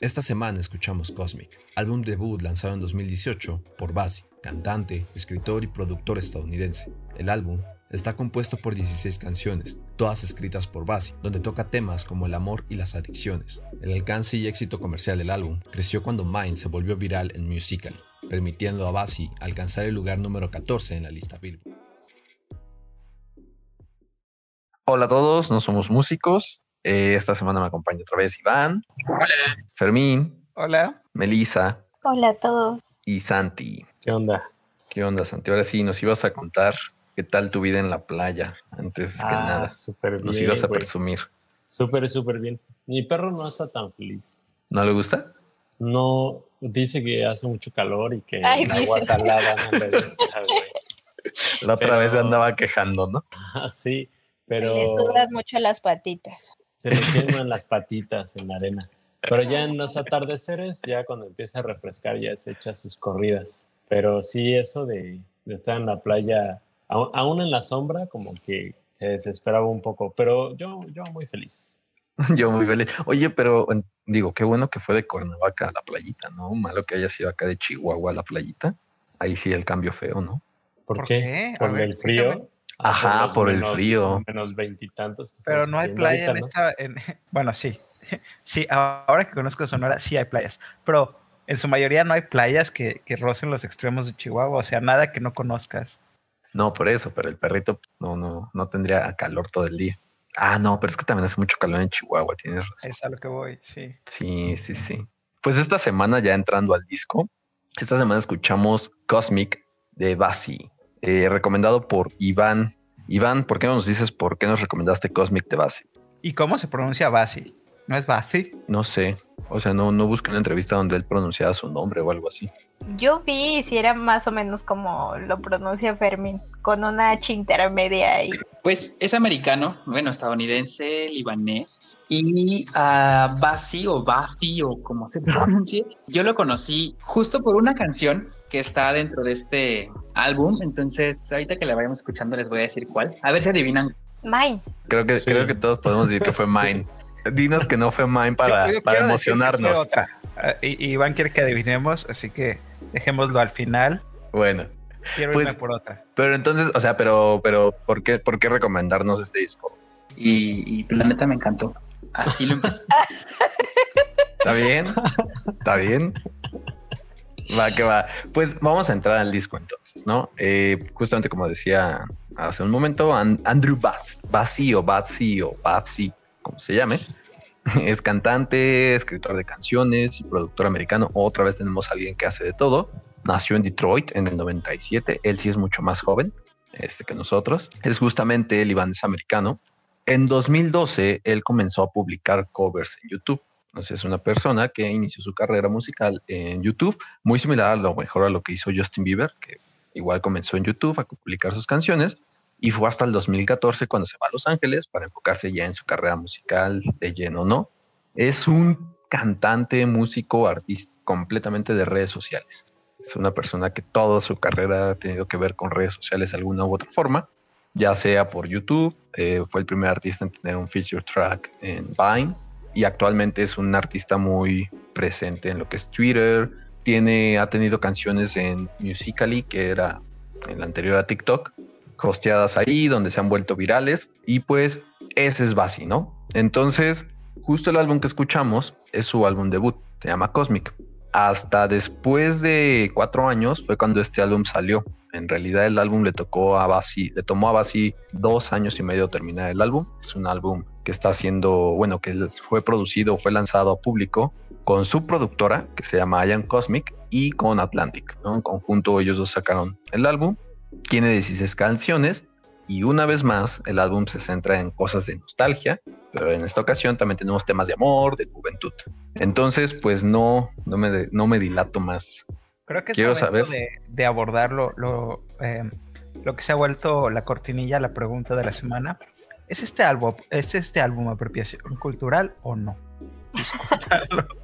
Esta semana escuchamos Cosmic, álbum debut lanzado en 2018 por Basi, cantante, escritor y productor estadounidense. El álbum está compuesto por 16 canciones, todas escritas por Basi, donde toca temas como el amor y las adicciones. El alcance y éxito comercial del álbum creció cuando Mind se volvió viral en Musical.ly, permitiendo a Basi alcanzar el lugar número 14 en la lista Billboard. Hola a todos, no somos músicos. Eh, esta semana me acompaña otra vez Iván. Hola. Fermín. Hola. Melissa. Hola a todos. Y Santi. ¿Qué onda? ¿Qué onda, Santi? Ahora sí, nos ibas a contar qué tal tu vida en la playa antes que Ah, nada. súper bien. Nos ibas a presumir. Súper, súper bien. Mi perro no está tan feliz. ¿No le gusta? No, dice que hace mucho calor y que Ay, el agua dice. salada no le gusta, güey. La otra Pero- vez se andaba quejando, ¿no? Ah, sí, pero Le sudan mucho las patitas. Se le queman las patitas en la arena. Pero ya en los atardeceres, ya cuando empieza a refrescar, ya se echa sus corridas. Pero sí, eso de, de estar en la playa, aún, aún en la sombra, como que se desesperaba un poco. Pero yo, yo muy feliz. Yo muy feliz. Oye, pero en- digo, qué bueno que fue de Cuernavaca a la playita, ¿no? Malo que haya sido acá de Chihuahua a la playita. Ahí sí el cambio feo, ¿no? ¿Por, ¿Por qué? qué? A ¿Por ver, el frío? Ajá, por el menos- frío. Menos veintitantos. que Pero no hay playa en esta. en- bueno, sí. Sí, ahora que conozco Sonora, sí hay playas. Pero en su mayoría no hay playas que, que rocen los extremos de Chihuahua. O sea, nada que no conozcas. No, por eso, pero el perrito no, no, no tendría calor todo el día. Ah, no, pero es que también hace mucho calor en Chihuahua, tienes razón. Es a lo que voy, sí. Sí, sí, sí. Pues esta semana, ya entrando al disco, esta semana escuchamos Cosmic de Basi, eh, recomendado por Iván. Iván, ¿por qué no nos dices por qué nos recomendaste Cosmic de Basi? ¿Y cómo se pronuncia Basi? ¿No es Basi? No sé, o sea, no, no busqué una entrevista donde él pronunciara su nombre o algo así. Yo vi si era más o menos como lo pronuncia Fermín, con una H intermedia ahí. Pues es americano, bueno, estadounidense, libanés. Y a Basi o Bafi o como se pronuncie, yo lo conocí justo por una canción que está dentro de este álbum. Entonces, ahorita que la vayamos escuchando, les voy a decir cuál. A ver si adivinan. Mine. Creo que, Sí. creo que todos podemos decir que fue Sí. Mine. Dinos que no fue Mine para, Yo- yo para emocionarnos. otra. Ah, y- Iván quiere que adivinemos, así que dejémoslo al final. Bueno, Quiero Pues- irme por otra. pero entonces, o sea, pero, pero, ¿por qué, por qué recomendarnos este disco? Y, y la neta me encantó. Así lo. ¿Está bien? ¿Está bien? Va, que va. Pues vamos a entrar al disco entonces, ¿no? Eh, justamente como decía hace un momento, An- Andrew Bass, Bassi o Bassi o Bassi, como se llame, es cantante, escritor de canciones y productor americano. Otra vez tenemos a alguien que hace de todo. Nació en Detroit en el 97. Él sí es mucho más joven este, que nosotros. Es justamente el libanés americano. En 2012, él comenzó a publicar covers en YouTube. Entonces, es una persona que inició su carrera musical en YouTube, muy similar a lo mejor a lo que hizo Justin Bieber, que igual comenzó en YouTube a publicar sus canciones. Y fue hasta el 2014 cuando se va a Los Ángeles para enfocarse ya en su carrera musical de lleno, ¿no? Es un cantante, músico, artista completamente de redes sociales. Es una persona que toda su carrera ha tenido que ver con redes sociales de alguna u otra forma, ya sea por YouTube, eh, fue el primer artista en tener un feature track en Vine y actualmente es un artista muy presente en lo que es Twitter. Tiene, ha tenido canciones en Musical.ly, que era el anterior a TikTok, hosteadas ahí, donde se han vuelto virales. Y pues ese es Basi, ¿no? Entonces, justo el álbum que escuchamos es su álbum debut, se llama Cosmic. Hasta después de cuatro años fue cuando este álbum salió. En realidad el álbum le tocó a Basi, le tomó a Basi dos años y medio terminar el álbum. Es un álbum que está haciendo, bueno, que fue producido, fue lanzado a público con su productora, que se llama Ian Cosmic, y con Atlantic. ¿no? En conjunto ellos dos sacaron el álbum. Tiene 16 canciones y una vez más el álbum se centra en cosas de nostalgia, pero en esta ocasión también tenemos temas de amor, de juventud. Entonces, pues no, no, me, no me dilato más. Creo que es Quiero momento saber. De, de abordar lo, lo, eh, lo que se ha vuelto la cortinilla, la pregunta de la semana. ¿Es este álbum, ¿es este álbum apropiación cultural o no?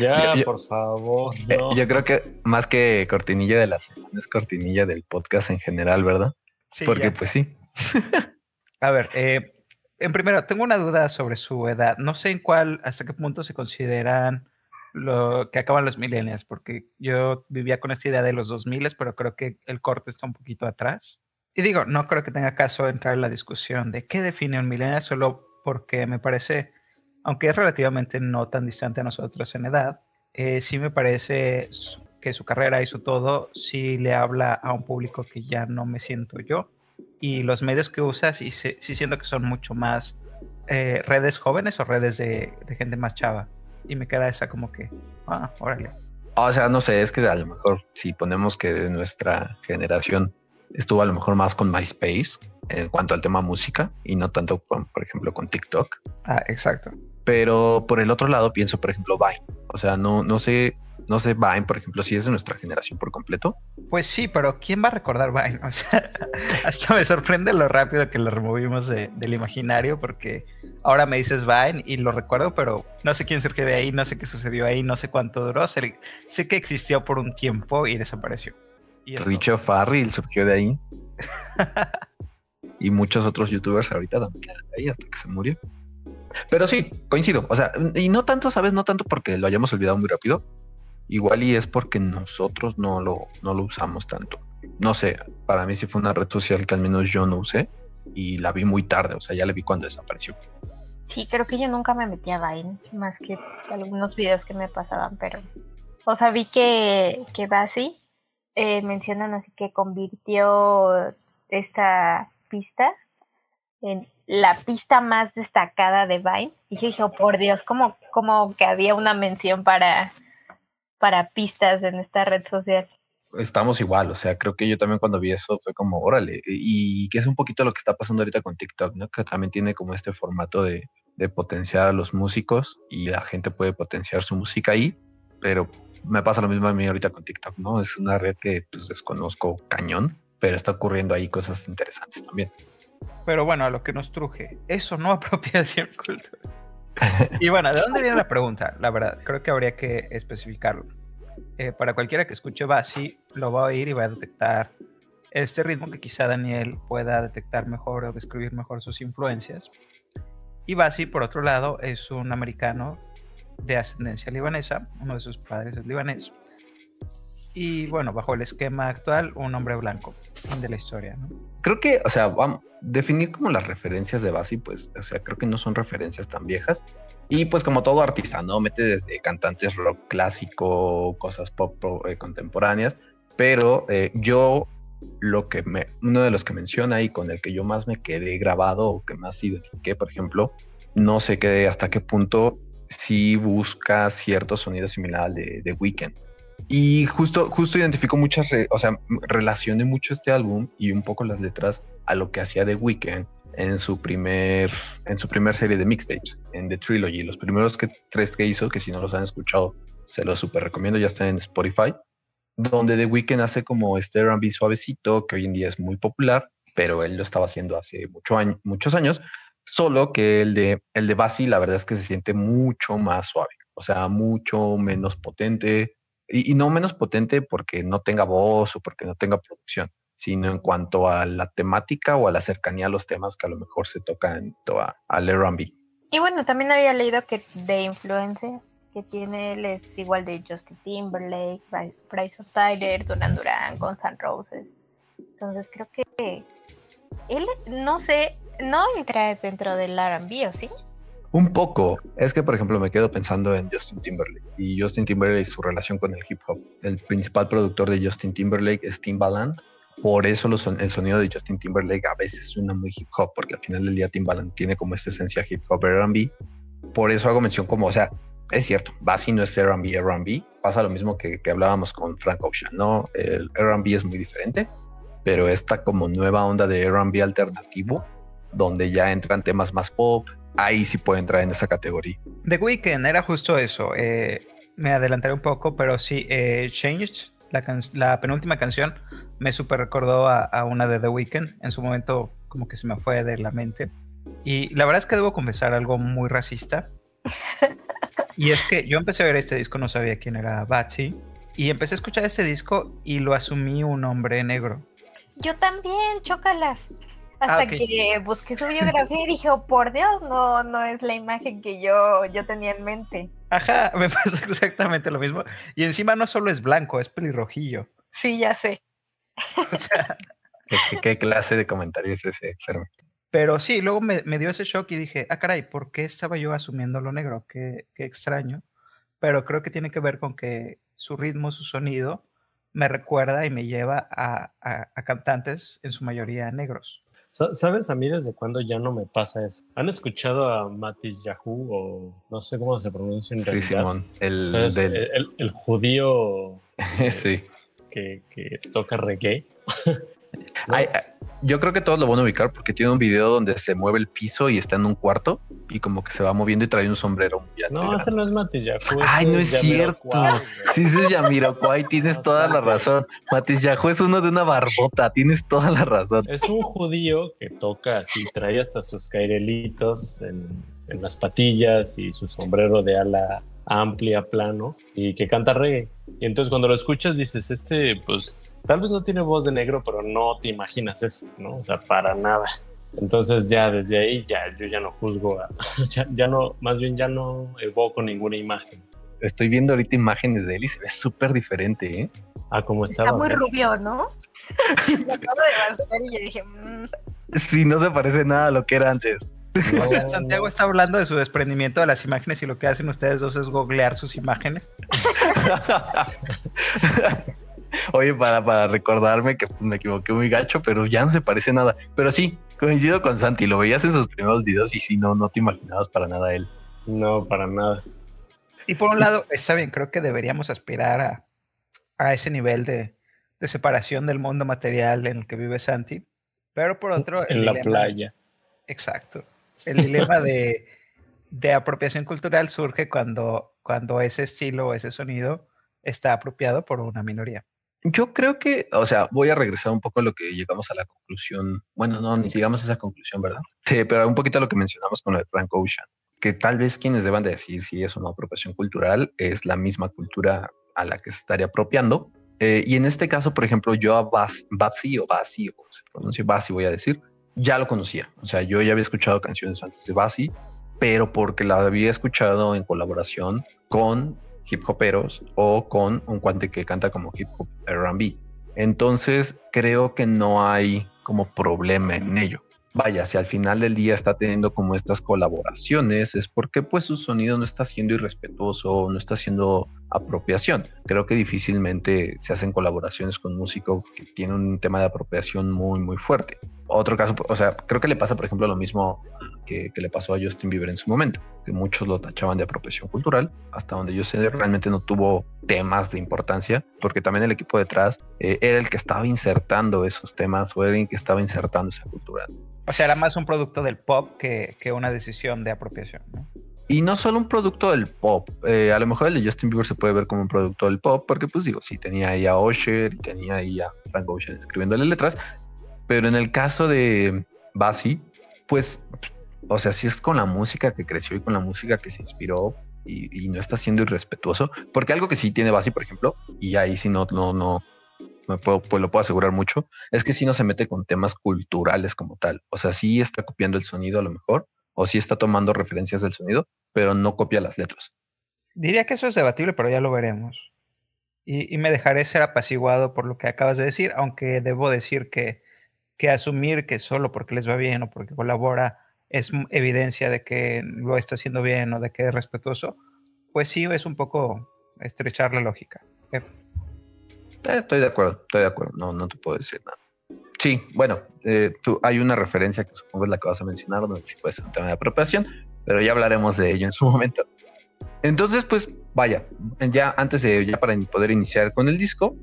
Ya, Yo- por favor. Eh, no. yo creo que más que cortinilla de la semana es cortinilla del podcast en general, ¿verdad? Sí, Porque ya. pues sí. A ver, eh, en primero, tengo una duda sobre su edad. No sé en cuál, hasta qué punto se consideran lo que acaban los millennials, porque yo vivía con esta idea de los 2000, pero creo que el corte está un poquito atrás. Y digo, no creo que tenga caso entrar en la discusión de qué define un millennial, solo porque me parece, aunque es relativamente no tan distante a nosotros en edad, eh, sí me parece que su carrera y su todo sí le habla a un público que ya no me siento yo y los medios que usas y sí, siento que son mucho más eh, redes jóvenes o redes de, gente más chava. Y me queda esa como que, ah, órale. O sea, no sé, es que a lo mejor si ponemos que de nuestra generación estuvo a lo mejor más con MySpace en cuanto al tema música y no tanto, con, por ejemplo, con TikTok. Ah, exacto. Pero por el otro lado pienso, por ejemplo, Vine. O sea, no, no sé no sé, Vine, por ejemplo, si es de nuestra generación por completo. Pues sí, pero ¿quién va a recordar Vine? O sea, hasta me sorprende lo rápido que lo removimos del imaginario, porque ahora me dices Vine y lo recuerdo, pero no sé quién surgió de ahí, no sé qué sucedió ahí, no sé cuánto duró. Sé, que existió por un tiempo y desapareció. Y Richo Farrell surgió de ahí. y muchos otros youtubers ahorita también ahí hasta que se murió. Pero sí, coincido. O sea, y no tanto, ¿sabes? No tanto porque lo hayamos olvidado muy rápido, Igual y es porque nosotros no lo, no lo usamos tanto. No sé, para mí sí fue una red social que al menos yo no usé y la vi muy tarde, o sea, ya la vi cuando desapareció. Sí, creo que yo nunca me metí a Vine, más que algunos videos que me pasaban, pero... O sea, vi que, que Basi eh, mencionan así que convirtió esta pista en la pista más destacada de Vine. Y dije, oh, por Dios, como, como que había una mención para, para pistas en esta red social. Estamos igual, o sea, creo que yo también cuando vi eso fue como, órale, y que es un poquito lo que está pasando ahorita con TikTok, ¿no? Que también tiene como este formato de, de potenciar a los músicos y la gente puede potenciar su música ahí, pero me pasa lo mismo a mí ahorita con TikTok, ¿no? Es una red que pues desconozco cañón, pero está ocurriendo ahí cosas interesantes también. Pero bueno, a lo que nos truje, eso no apropiación cultural y bueno, ¿de dónde viene la pregunta? La verdad, creo que habría que especificarlo. Eh, para cualquiera que escuche Basi, lo va a oír y va a detectar este ritmo que quizá Daniel pueda detectar mejor o describir mejor sus influencias. Y Basi, por otro lado, es un americano de ascendencia libanesa, uno de sus padres es libanés. Y bueno, bajo el esquema actual, un hombre blanco de la historia. Creo que, o sea, vamos, definir como las referencias de Basi, pues, o sea, creo que no son referencias tan viejas. Y pues como todo artista, ¿no? Mete desde cantantes rock clásico, cosas pop eh, contemporáneas, pero eh, yo lo que me, uno de los que menciona y con el que yo más me quedé grabado o que más identifiqué, por ejemplo, no sé qué, hasta qué punto sí busca cierto sonido similar de, de Weekend. Y justo, justo identifico muchas, o sea, relacioné mucho este álbum y un poco las letras a lo que hacía The Weeknd en su primer, en su primer serie de mixtapes, en The Trilogy. Los primeros que, tres que hizo, que si no los han escuchado, se los super recomiendo, ya está en Spotify, donde The Weeknd hace como este R&B suavecito, que hoy en día es muy popular, pero él lo estaba haciendo hace mucho muchos años, solo que el de, el de la verdad es que se siente mucho más suave, o sea, mucho menos potente, y, no menos potente porque no tenga voz o porque no tenga producción, sino en cuanto a la temática o a la cercanía a los temas que a lo mejor se tocan al R&B. Y bueno, también había leído que de influencia que tiene él es igual de Justin Timberlake, Bryce Tyler, Duran Duran, Guns N' Roses. Entonces creo que él, no sé, no entra dentro del R&B, ¿o sí? Un poco. Es que, por ejemplo, me quedo pensando en Justin Timberlake y Justin Timberlake y su relación con el hip hop. El principal productor de Justin Timberlake es Timbaland. Por eso el sonido de Justin Timberlake a veces suena muy hip hop, porque al final del día Timbaland tiene como esta esencia hip hop RB. Por eso hago mención como, o sea, es cierto, Basi no es RB, RB. Pasa lo mismo que, que hablábamos con Frank Ocean, ¿no? El RB es muy diferente, pero esta como nueva onda de RB alternativo, donde ya entran temas más pop, ahí sí puede entrar en esa categoría. The Weeknd era justo eso. Eh, me adelantaré un poco, pero sí, eh, Changed, la, penúltima canción, me super recordó a, una de The Weeknd. En su momento, como que se me fue de la mente. Y la verdad es que debo confesar algo muy racista. y es que yo empecé a ver este disco, no sabía quién era Batsy. Y empecé a escuchar este disco y lo asumí un hombre negro. Yo también, chócalas. Hasta Ah, ok. que busqué su biografía y dije, oh, por Dios, no, no es la imagen que yo, yo tenía en mente. Ajá, me pasa exactamente lo mismo. Y encima no solo es blanco, es pelirrojillo. Sí, ya sé. O sea, ¿Qué, qué- qué clase de comentario es ese, Fermi? pero sí, luego me, me dio ese shock y dije, ah, caray, ¿por qué estaba yo asumiendo lo negro? Qué, qué extraño. Pero creo que tiene que ver con que su ritmo, su sonido, me recuerda y me lleva a, a- a cantantes, en su mayoría negros. Sa- ¿Sabes a mí desde cuándo ya no me pasa eso? ¿Han escuchado a Matis Yahoo o no sé cómo se pronuncia en Sí, realidad? Simón, el judío sí. que, que toca reggae. Ay, yo creo que todos lo van a ubicar porque tiene un video donde se mueve el piso y está en un cuarto y como que se va moviendo y trae un sombrero No, ese no es Matis Yahoo. Ay, no es cierto. Sí, ese es Yamiroquai, tienes No, toda la razón. Matis Yahoo es uno de una barbota, tienes toda la razón. Es un judío que toca así, trae hasta sus cairelitos en, en las patillas y su sombrero de ala amplia, plano, y que canta reggae. Y entonces cuando lo escuchas dices, este, pues, tal vez no tiene voz de negro, pero no te imaginas eso, ¿no? O sea, para nada. Entonces ya desde ahí ya yo ya no juzgo, a- ya, ya no, más bien ya no evoco ninguna imagen Estoy viendo ahorita imágenes de él y se ve súper diferente, ¿eh? a como estaba. Está muy ¿no? rubio, ¿no? Lo acabo de y yo dije, mm, Sí, no se parece nada a lo que era antes. O sea, Santiago está hablando de su desprendimiento de las imágenes y lo que hacen ustedes dos es googlear sus imágenes. Oye, para, para recordarme que me equivoqué muy gacho, pero ya no se parece nada. Pero sí, coincido con Santi, lo veías en sus primeros videos y sí, no, no te imaginabas para nada él. No, para nada. Y por un lado, está bien, creo que deberíamos aspirar a, a ese nivel de, de separación del mundo material en el que vive Santi. Pero por otro, el En la dilema- playa. Exacto. El dilema de, de apropiación cultural surge cuando, cuando ese estilo o ese sonido está apropiado por una minoría. Yo creo que, o sea, voy a regresar un poco a lo que llegamos a la conclusión. Bueno, no, ni llegamos a esa conclusión, ¿verdad? Sí, pero un poquito a lo que mencionamos con lo de Frank Ocean, que tal vez quienes deban de decir si es una apropiación cultural es la misma cultura a la que se estaría apropiando. Eh, y en este caso, por ejemplo, yo a Basi o Basi, o como se pronuncia Basi, voy a decir, ya lo conocía. O sea, yo ya había escuchado canciones antes de Basi, pero porque la había escuchado en colaboración con hip hoperos o con un cuante que canta como hip hop R&B. Entonces creo que no hay como problema en ello. Vaya, si al final del día está teniendo como estas colaboraciones es porque pues su sonido no está siendo irrespetuoso, no está haciendo apropiación. Creo que difícilmente se hacen colaboraciones con músicos que tienen un tema de apropiación muy muy fuerte. Otro caso, o sea, creo que le pasa por ejemplo lo mismo que, que le pasó a Justin Bieber en su momento, que muchos lo tachaban de apropiación cultural, hasta donde yo sé realmente no tuvo temas de importancia, porque también el equipo detrás eh, era el que estaba insertando esos temas o era el que estaba insertando esa cultura. O sea, era más un producto del pop que, que una decisión de apropiación. ¿no? Y no solo un producto del pop, eh, a lo mejor el de Justin Bieber se puede ver como un producto del pop, porque pues digo, sí tenía ahí a Usher y tenía ahí a Frank Ocean escribiéndole letras, pero en el caso de Basi, pues, o sea, sí es con la música que creció y con la música que se inspiró y, y no está siendo irrespetuoso, porque algo que sí tiene Basi, por ejemplo, y ahí sí no, no, no, me puedo, pues lo puedo asegurar mucho, es que sí no se mete con temas culturales como tal, o sea, sí está copiando el sonido a lo mejor, o sí está tomando referencias del sonido, pero no copia las letras. Diría que eso es debatible, pero ya lo veremos. Y, y me dejaré ser apaciguado por lo que acabas de decir, aunque debo decir que, que asumir que solo porque les va bien o porque colabora es evidencia de que lo está haciendo bien o de que es respetuoso, pues sí es un poco estrechar la lógica. Eh, estoy de acuerdo, estoy de acuerdo, no, no te puedo decir nada. Sí, bueno, eh, tú, hay una referencia que supongo es la que vas a mencionar, donde sí puede ser un tema de apropiación, pero ya hablaremos de ello en su momento. Entonces, pues vaya, ya antes de, ya para poder iniciar con el disco,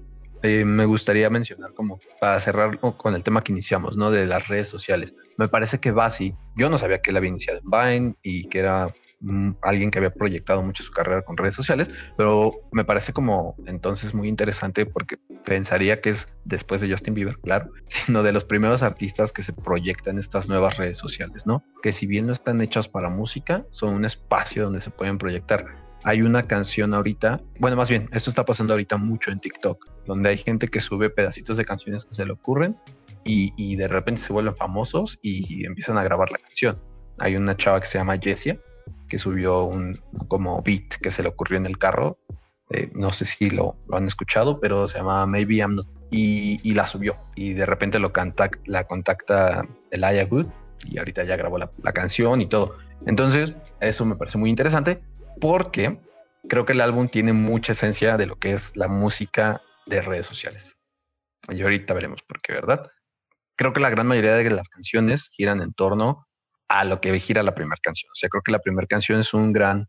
eh, me gustaría mencionar como para cerrar con el tema que iniciamos, ¿no? De las redes sociales. Me parece que Basi, yo no sabía que él había iniciado en Vine y que era alguien que había proyectado mucho su carrera con redes sociales, pero me parece como entonces muy interesante porque pensaría que es después de Justin Bieber, claro, sino de los primeros artistas que se proyectan estas nuevas redes sociales, ¿no? Que si bien no están hechas para música, son un espacio donde se pueden proyectar. Hay una canción ahorita, bueno, más bien, esto está pasando ahorita mucho en TikTok, donde hay gente que sube pedacitos de canciones que se le ocurren y, de repente se vuelven famosos y empiezan a grabar la canción. Hay una chava que se llama Jessia que subió un como beat que se le ocurrió en el carro. Eh, no sé si lo, han escuchado, pero se llama Maybe I'm Not. Y, y la subió. Y de repente lo contact, la contacta Elijah Good y ahorita ya grabó la, canción y todo. Entonces, eso me parece muy interesante porque creo que el álbum tiene mucha esencia de lo que es la música de redes sociales. Y ahorita veremos por qué, ¿verdad? Creo que la gran mayoría de las canciones giran en torno a lo que gira la primera canción. O sea, creo que la primera canción es un gran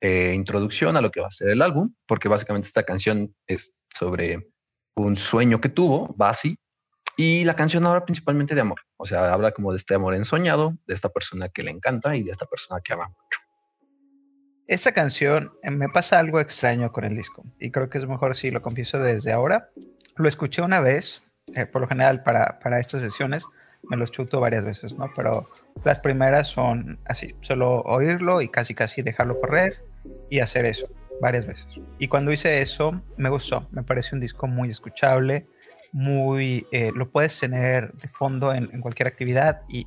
eh, introducción a lo que va a ser el álbum, porque básicamente esta canción es sobre un sueño que tuvo, Basi, y la canción habla principalmente de amor. O sea, habla como de este amor ensoñado, de esta persona que le encanta y de esta persona que ama. Esta canción eh, me pasa algo extraño con el disco y creo que es mejor si lo confieso desde ahora. Lo escuché una vez, eh, por lo general para, para estas sesiones, me los chuto varias veces, ¿no? Pero las primeras son así, solo oírlo y casi casi dejarlo correr y hacer eso varias veces. Y cuando hice eso, me gustó, me parece un disco muy escuchable, muy, eh, lo puedes tener de fondo en, cualquier actividad y,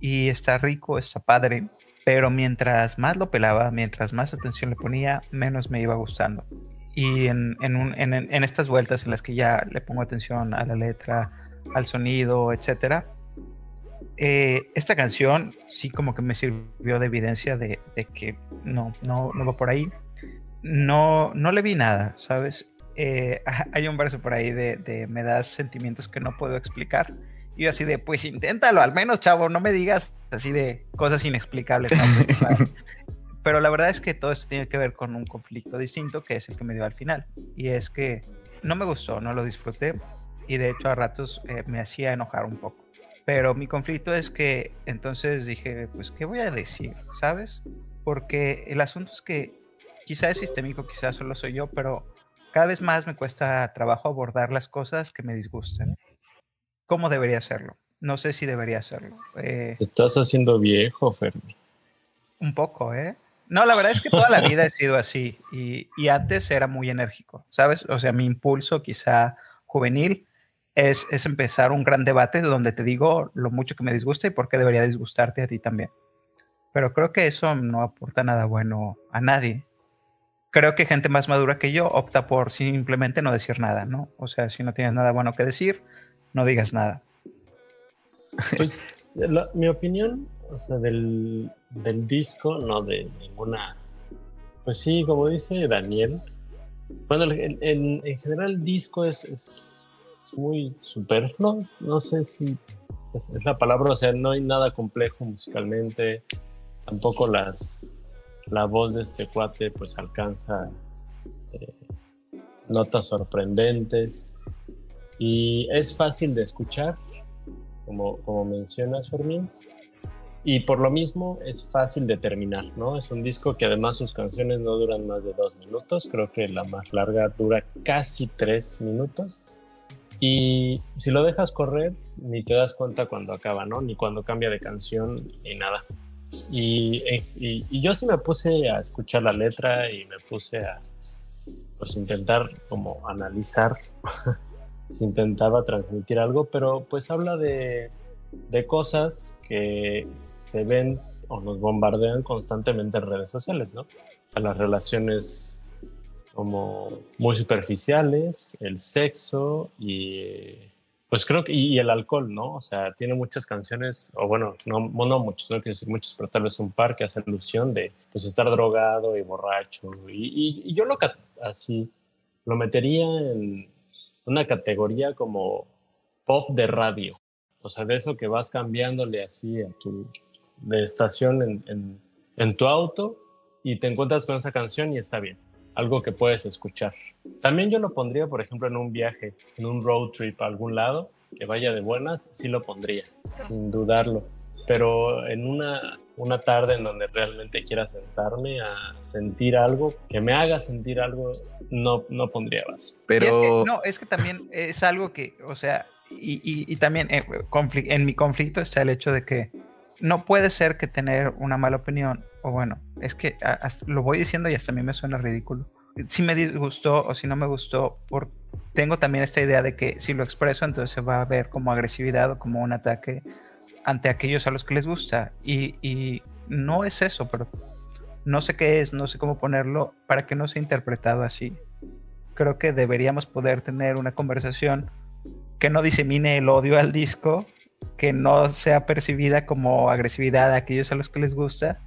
y, está rico, está padre, pero mientras más lo pelaba, mientras más atención le ponía, menos me iba gustando. Y en, en, en, estas vueltas en las que ya le pongo atención a la letra, al sonido, etcétera. Eh, esta canción sí como que me sirvió de evidencia de, de que no, no, no, va por ahí. No, no le vi nada, ¿sabes? Eh, hay un verso por ahí de, de, me das sentimientos que no puedo explicar. Y yo así de, pues inténtalo, al menos, chavo, no me digas así de cosas inexplicables. No, Pero la verdad es que todo esto tiene que ver con un conflicto distinto que es el que me dio al final. Y es que no me gustó, no lo disfruté y de hecho a ratos eh, me hacía enojar un poco. Pero mi conflicto es que entonces dije, pues, ¿qué voy a decir? ¿Sabes? Porque el asunto es que quizá es sistémico, quizás solo soy yo, pero cada vez más me cuesta trabajo abordar las cosas que me disgusten. ¿Cómo debería hacerlo? No sé si debería hacerlo. Eh, Estás haciendo viejo, Fermi. Un poco, ¿eh? No, la verdad es que toda la vida he sido así y, y antes era muy enérgico, ¿sabes? O sea, mi impulso quizá juvenil es, es, empezar un gran debate donde te digo lo mucho que me disgusta y por qué debería disgustarte a ti también. Pero creo que eso no aporta nada bueno a nadie. Creo que gente más madura que yo opta por simplemente no decir nada, ¿no? O sea, si no tienes nada bueno que decir, no digas nada. Pues mi opinión, o sea, del, del disco, no de ninguna. Pues sí, como dice Daniel, bueno, en, en, en general el disco es, es muy superfluo, no sé si es, es, la palabra, o sea, no hay nada complejo musicalmente, tampoco las, la voz de este cuate pues alcanza eh, notas sorprendentes y es fácil de escuchar, como, como mencionas Fermín, y por lo mismo es fácil de terminar, ¿no? Es un disco que además sus canciones no duran más de dos minutos, creo que la más larga dura casi tres minutos y si lo dejas correr, ni te das cuenta cuando acaba, ¿no? Ni cuando cambia de canción, ni nada. Y, y, y, yo sí me puse a escuchar la letra y me puse a pues intentar como analizar si intentaba transmitir algo, pero pues habla de, de cosas que se ven o nos bombardean constantemente en redes sociales, ¿no? A las relaciones como muy superficiales, el sexo y pues creo que y el alcohol, ¿no? O sea, tiene muchas canciones, o bueno, no, no muchos, no quiero decir muchos, pero tal vez un par que hace alusión de pues estar drogado y borracho. Y, y, y yo lo así lo metería en una categoría como pop de radio. O sea, de eso que vas cambiándole así a tu de estación en, en, en tu auto y te encuentras con esa canción y está bien algo que puedes escuchar. También yo lo pondría, por ejemplo, en un viaje, en un road trip a algún lado, que vaya de buenas, sí lo pondría, sin dudarlo. Pero en una, una tarde en donde realmente quiera sentarme a sentir algo, que me haga sentir algo, no, no pondría más. Pero... Es que, no, es que también es algo que, o sea, y, y, y también eh, en mi conflicto está el hecho de que no puede ser que tener una mala opinión, o bueno, es que hasta, lo voy diciendo y hasta a mí me suena ridículo. Si me disgustó o si no me gustó, ¿por, tengo también esta idea de que si lo expreso, entonces se va a ver como agresividad o como un ataque ante aquellos a los que les gusta. Y, no es eso, pero no sé qué es, no sé cómo ponerlo para que no sea interpretado así. Creo que deberíamos poder tener una conversación que no disemine el odio al disco, que no sea percibida como agresividad a aquellos a los que les gusta,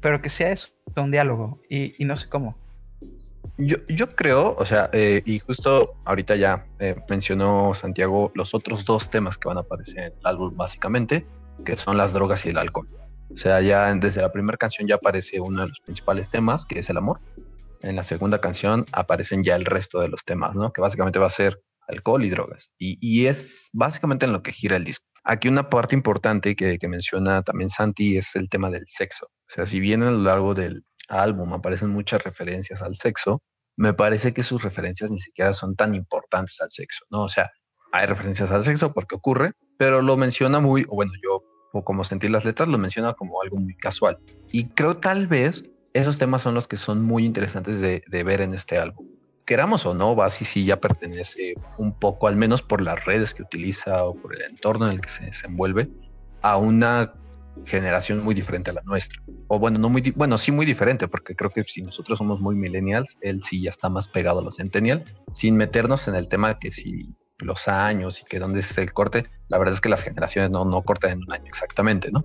pero que sea eso, un diálogo, y no sé cómo. Yo, creo, o sea, eh, y justo ahorita ya eh, mencionó Santiago los otros dos temas que van a aparecer en el álbum básicamente, que son las drogas y el alcohol. O sea, ya desde la primera canción ya aparece uno de los principales temas, que es el amor. En la segunda canción aparecen ya el resto de los temas, ¿no? Que básicamente va a ser alcohol y drogas. Y, y es básicamente en lo que gira el disco. Aquí una parte importante que, que menciona también Santi es el tema del sexo. O sea, si bien a lo largo del, álbum aparecen muchas referencias al sexo, me parece que sus referencias ni siquiera son tan importantes al sexo, ¿no? O sea, hay referencias al sexo porque ocurre, pero lo menciona muy, o bueno, yo, o como sentí las letras, lo menciona como algo muy casual. Y creo tal vez esos temas son los que son muy interesantes de, ver en este álbum. Queramos o no, Basi sí ya pertenece un poco, al menos por las redes que utiliza o por el entorno en el que se desenvuelve, a una generación muy diferente a la nuestra. O bueno, no muy, bueno, sí muy diferente, porque creo que si nosotros somos muy millennials, él sí ya está más pegado a los centennial, sin meternos en el tema que si los años y que dónde es el corte, la verdad es que las generaciones no, no cortan en un año exactamente, ¿no?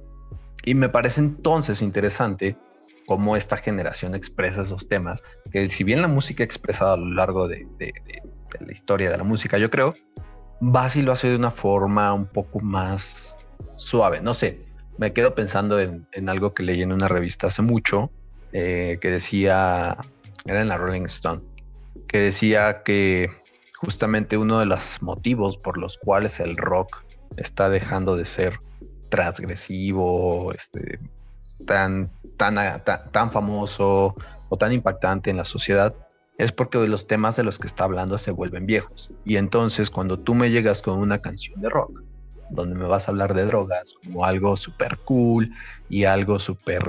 Y me parece entonces interesante cómo esta generación expresa esos temas, que si bien la música expresada a lo largo de, la historia de la música, yo creo, Basi lo hace de una forma un poco más suave, no sé, me quedo pensando en, algo que leí en una revista hace mucho, eh, que decía, era en la Rolling Stone, que decía que justamente uno de los motivos por los cuales el rock está dejando de ser transgresivo, este, tan, tan, tan, famoso o tan impactante en la sociedad, es porque los temas de los que está hablando se vuelven viejos. Y entonces cuando tú me llegas con una canción de rock, donde me vas a hablar de drogas como algo súper cool y algo súper,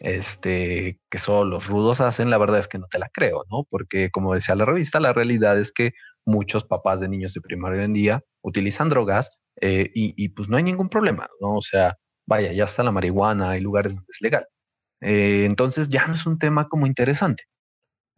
este, que solo los rudos hacen, la verdad es que no te la creo, ¿no? Porque como decía la revista, la realidad es que muchos papás de niños de primaria en día utilizan drogas eh, y, pues no hay ningún problema, ¿no? O sea, vaya, ya está la marihuana, hay lugares donde es legal. Eh, entonces ya no es un tema como interesante.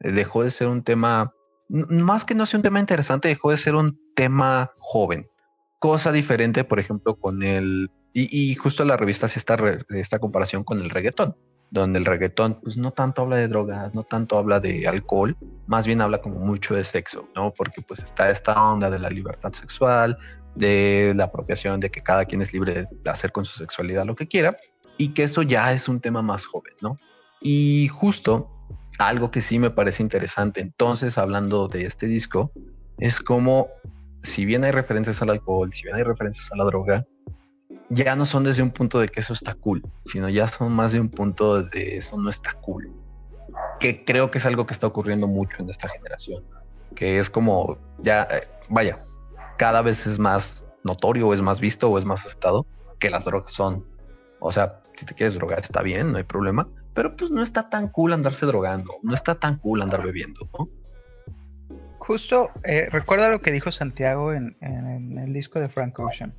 Eh, dejó de ser un tema, más que no sea un tema interesante, dejó de ser un tema joven cosa diferente, por ejemplo, con el... Y, justo la revista hace esta, esta comparación con el reggaetón, donde el reggaetón pues no tanto habla de drogas, no tanto habla de alcohol, más bien habla como mucho de sexo, ¿no? Porque pues está esta onda de la libertad sexual, de la apropiación, de que cada quien es libre de hacer con su sexualidad lo que quiera, y que eso ya es un tema más joven, ¿no? Y justo algo que sí me parece interesante entonces, hablando de este disco, es como si bien hay referencias al alcohol, si bien hay referencias a la droga, ya no son desde un punto de que eso está cool, sino ya son más de un punto de eso no está cool. Que creo que es algo que está ocurriendo mucho en esta generación, que es como ya, eh, vaya, cada vez es más notorio o es más visto o es más aceptado que las drogas son. O sea, si te quieres drogar está bien, no hay problema, pero pues no está tan cool andarse drogando, no está tan cool andar bebiendo, ¿no? Justo eh, recuerda lo que dijo Santiago en, el disco de Frank Ocean.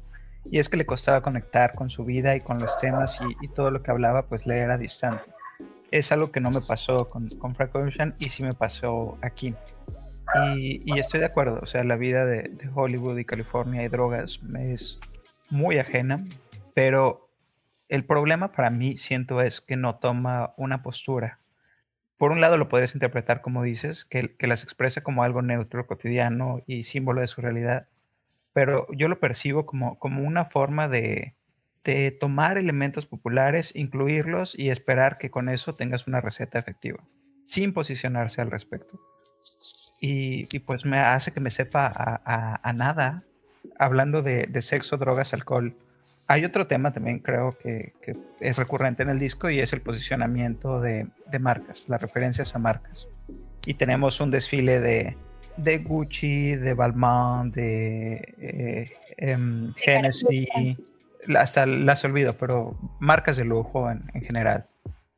Y es que le costaba conectar con su vida y con los temas y, todo lo que hablaba, pues le era distante. Es algo que no me pasó con, Frank Ocean y sí me pasó aquí. Y, estoy de acuerdo, o sea, la vida de, de Hollywood y California y drogas me es muy ajena, pero el problema para mí siento es que no toma una postura por un lado lo podrías interpretar como dices, que, las expresa como algo neutro, cotidiano y símbolo de su realidad, pero yo lo percibo como, como una forma de, tomar elementos populares, incluirlos y esperar que con eso tengas una receta efectiva, sin posicionarse al respecto. Y, pues me hace que me sepa a, nada, hablando de, de, sexo, drogas, alcohol, hay otro tema también creo que, es recurrente en el disco y es el posicionamiento de, marcas, las referencias a marcas. Y tenemos un desfile de, Gucci, de Balmain, de eh, em, Genesis, hasta las olvido, pero marcas de lujo en, general.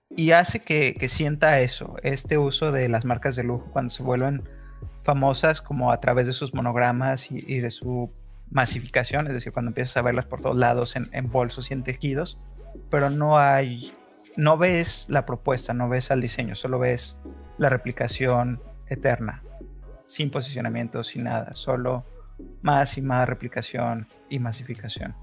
Y hace que, que, sienta eso, este uso de las marcas de lujo cuando se vuelven famosas como a través de sus monogramas y, de su masificación, es decir, cuando empiezas a verlas por todos lados en, bolsos y en tejidos, pero no hay, no ves la propuesta, no ves al diseño, solo ves la replicación eterna, sin posicionamiento, sin nada, solo más y más replicación y masificación.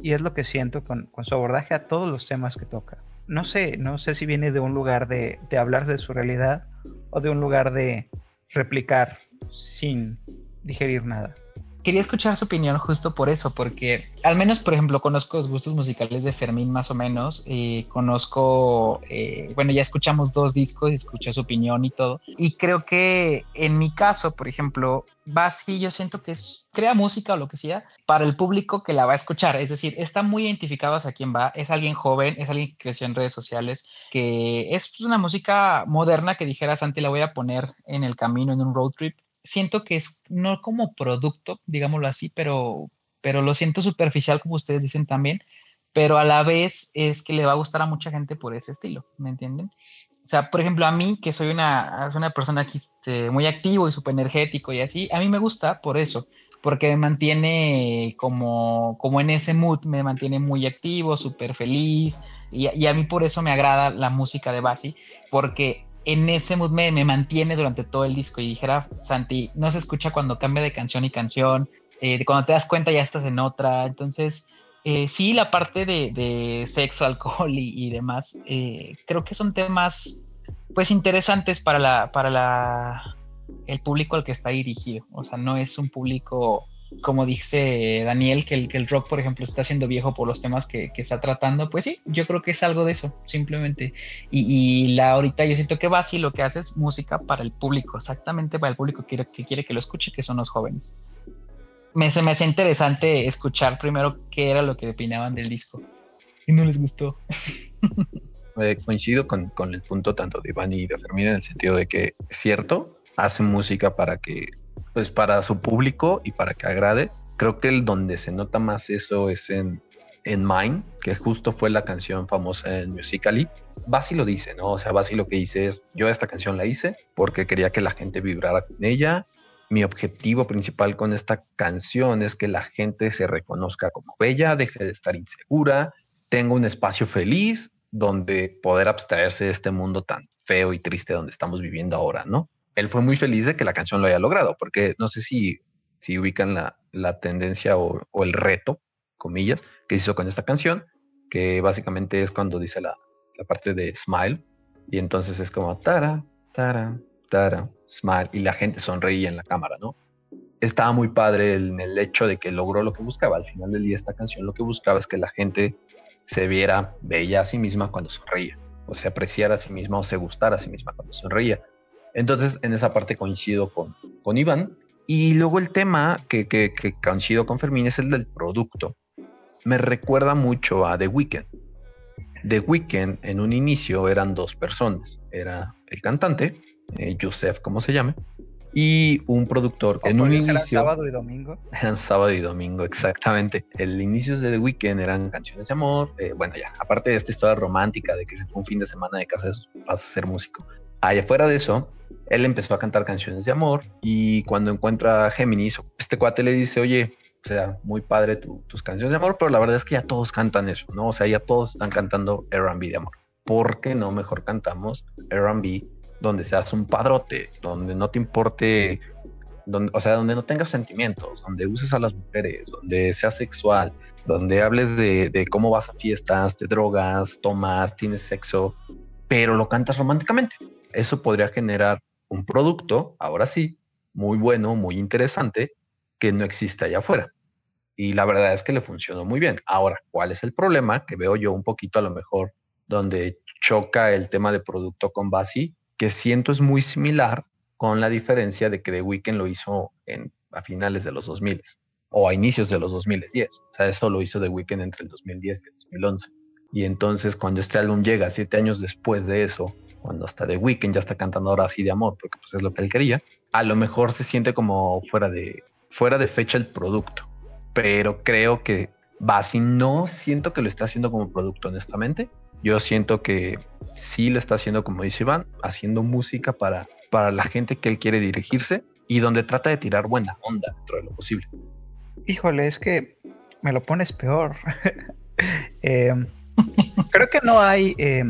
Y es lo que siento con, su abordaje a todos los temas que toca. No sé, no sé si viene de un lugar de hablar de su realidad o de un lugar de replicar sin digerir nada quería escuchar su opinión justo por eso, porque al menos, por ejemplo, conozco los gustos musicales de Fermín más o menos, y conozco, eh, bueno, ya escuchamos dos discos, escuché su opinión y todo, y creo que en mi caso, por ejemplo, va así, yo siento que crea música o lo que sea para el público que la va a escuchar, es decir, está muy identificado a quién va, es alguien joven, es alguien que creció en redes sociales, que es pues, una música moderna que dijera Santi, la voy a poner en el camino, en un road trip, siento que es no como producto, digámoslo así, pero, pero lo siento superficial, como ustedes dicen también, pero a la vez es que le va a gustar a mucha gente por ese estilo, ¿me entienden? O sea, por ejemplo, a mí, que soy una, una persona este, muy activo y súper energético y así, a mí me gusta por eso, porque me mantiene como, como en ese mood, me mantiene muy activo, súper feliz, y, y, a mí por eso me agrada la música de Basi, porque en ese mood me, mantiene durante todo el disco. Y dijera, Santi, no se escucha cuando cambia de canción y canción. Eh, cuando te das cuenta ya estás en otra. Entonces, eh, sí, la parte de, sexo, alcohol y, demás, eh, creo que son temas pues interesantes para la, para la, el público al que está dirigido. O sea, no es un público como dice Daniel, que el, que el rock, por ejemplo, está siendo viejo por los temas que, está tratando, pues sí, yo creo que es algo de eso, simplemente. Y, la ahorita yo siento que va así, lo que hace es música para el público, exactamente para el público que, que quiere que lo escuche, que son los jóvenes. Me, se me hace interesante escuchar primero qué era lo que opinaban del disco. Y no les gustó. Eh, coincido con, con, el punto tanto de Iván y de Fermín en el sentido de que es cierto, hace música para que pues para su público y para que agrade. Creo que el donde se nota más eso es en, en Mine, que justo fue la canción famosa en Musically. Basi lo dice, ¿no? O sea, Basi lo que dice es, yo esta canción la hice porque quería que la gente vibrara con ella. Mi objetivo principal con esta canción es que la gente se reconozca como bella, deje de estar insegura, tenga un espacio feliz donde poder abstraerse de este mundo tan feo y triste donde estamos viviendo ahora, ¿no? Él fue muy feliz de que la canción lo haya logrado, porque no sé si, si ubican la, la tendencia o, el reto, comillas, que se hizo con esta canción, que básicamente es cuando dice la, la parte de smile, y entonces es como tara, tara, tara, smile, y la gente sonreía en la cámara, ¿no? Estaba muy padre en el hecho de que logró lo que buscaba. Al final del día, esta canción lo que buscaba es que la gente se viera bella a sí misma cuando sonreía, o se apreciara a sí misma o se gustara a sí misma cuando sonreía. Entonces, en esa parte coincido con, con Iván. Y luego el tema que, que, coincido con Fermín es el del producto. Me recuerda mucho a The Weeknd. The Weeknd en un inicio eran dos personas. Era el cantante, eh, Joseph, como se llame, y un productor. En un inicio. sábado y domingo. Eran sábado y domingo, exactamente. El inicio de The Weeknd eran canciones de amor. Eh, bueno, ya, aparte de esta historia romántica de que se fue un fin de semana de casa, vas a ser músico. Allá fuera de eso, él empezó a cantar canciones de amor y cuando encuentra a Géminis, este cuate le dice, oye, sea, muy padre tus canciones de amor, pero la verdad es que ya todos cantan eso, ¿no? O sea, ya todos están cantando R&B de amor. ¿Por qué no mejor cantamos R&B donde seas un padrote, donde no te importe, donde, o sea, donde no tengas sentimientos, donde uses a las mujeres, donde seas sexual, donde hables de, de cómo vas a fiestas, te drogas, tomas, tienes sexo, pero lo cantas románticamente? Eso podría generar un producto, ahora sí, muy bueno, muy interesante, que no existe allá afuera. Y la verdad es que le funcionó muy bien. Ahora, ¿cuál es el problema? Que veo yo un poquito a lo mejor donde choca el tema de producto con Basi, que siento es muy similar con la diferencia de que The Weeknd lo hizo en, a finales de los 2000 o a inicios de los 2010. O sea, eso lo hizo The Weeknd entre el 2010 y el 2011. Y entonces cuando este álbum llega siete años después de eso, cuando hasta The Weeknd ya está cantando ahora así de amor, porque pues es lo que él quería, a lo mejor se siente como fuera de, fuera de fecha el producto. Pero creo que Basi no siento que lo está haciendo como producto, honestamente. Yo siento que sí lo está haciendo, como dice Iván, haciendo música para para la gente que él quiere dirigirse y donde trata de tirar buena onda dentro de lo posible. Híjole, es que me lo pones peor. Eh, creo que no hay, eh,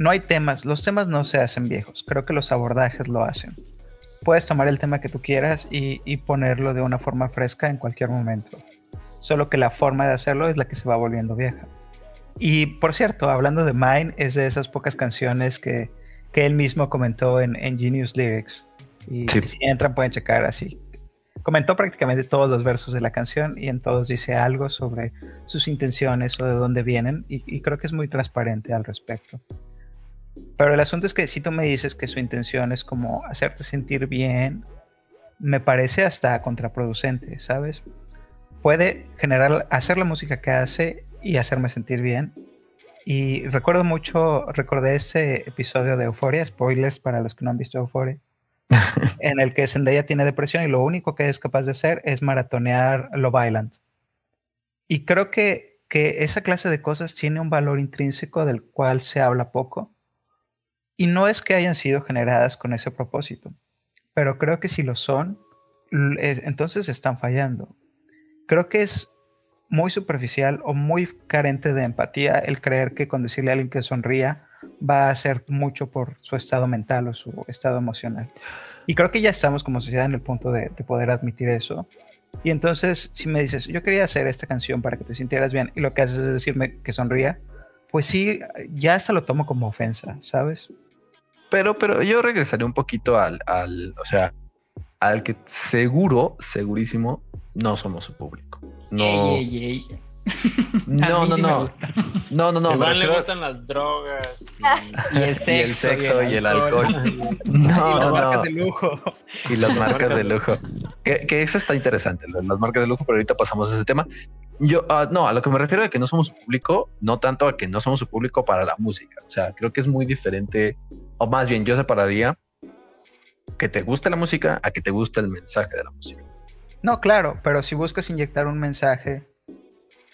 no hay temas, los temas no se hacen viejos, creo que los abordajes lo hacen. Puedes tomar el tema que tú quieras y, y ponerlo de una forma fresca en cualquier momento. Solo que la forma de hacerlo es la que se va volviendo vieja. Y por cierto, hablando de Mine, es de esas pocas canciones que, que él mismo comentó en, en Genius Lyrics. Y Sí. si entran pueden checar así. Comentó prácticamente todos los versos de la canción y en todos dice algo sobre sus intenciones o de dónde vienen y, y creo que es muy transparente al respecto. Pero el asunto es que si tú me dices que su intención es como hacerte sentir bien, me parece hasta contraproducente, ¿sabes? Puede generar, hacer la música que hace y hacerme sentir bien. Y recuerdo mucho, recordé ese episodio de Euphoria, spoilers para los que no han visto Euphoria, en el que Zendaya tiene depresión y lo único que es capaz de hacer es maratonear Love Island. Y creo que, que esa clase de cosas tiene un valor intrínseco del cual se habla poco. Y no es que hayan sido generadas con ese propósito, pero creo que si lo son, entonces están fallando. Creo que es muy superficial o muy carente de empatía el creer que con decirle a alguien que sonría va a hacer mucho por su estado mental o su estado emocional. Y creo que ya estamos como sociedad en el punto de, de poder admitir eso. Y entonces, si me dices, yo quería hacer esta canción para que te sintieras bien, y lo que haces es decirme que sonría, pues sí, ya hasta lo tomo como ofensa, ¿sabes? Pero, pero yo regresaría un poquito al, al, o sea, al que seguro, segurísimo, no somos su público. No, Ey, ey, ey. no, no, sí no, no, no, no, Iván le gustan las drogas. y- Y el y sexo. el sexo y el alcohol. No, y las no, marcas no. de lujo. Y las marcas de lujo. Que, que eso está interesante, las marcas de lujo, pero ahorita pasamos a ese tema. Yo, ah, no, a lo que me refiero de que no somos su público, no tanto a que no somos su público para la música. O sea, creo que es muy diferente, o más bien yo separaría que te guste la música a que te guste el mensaje de la música. No, claro, pero si buscas inyectar un mensaje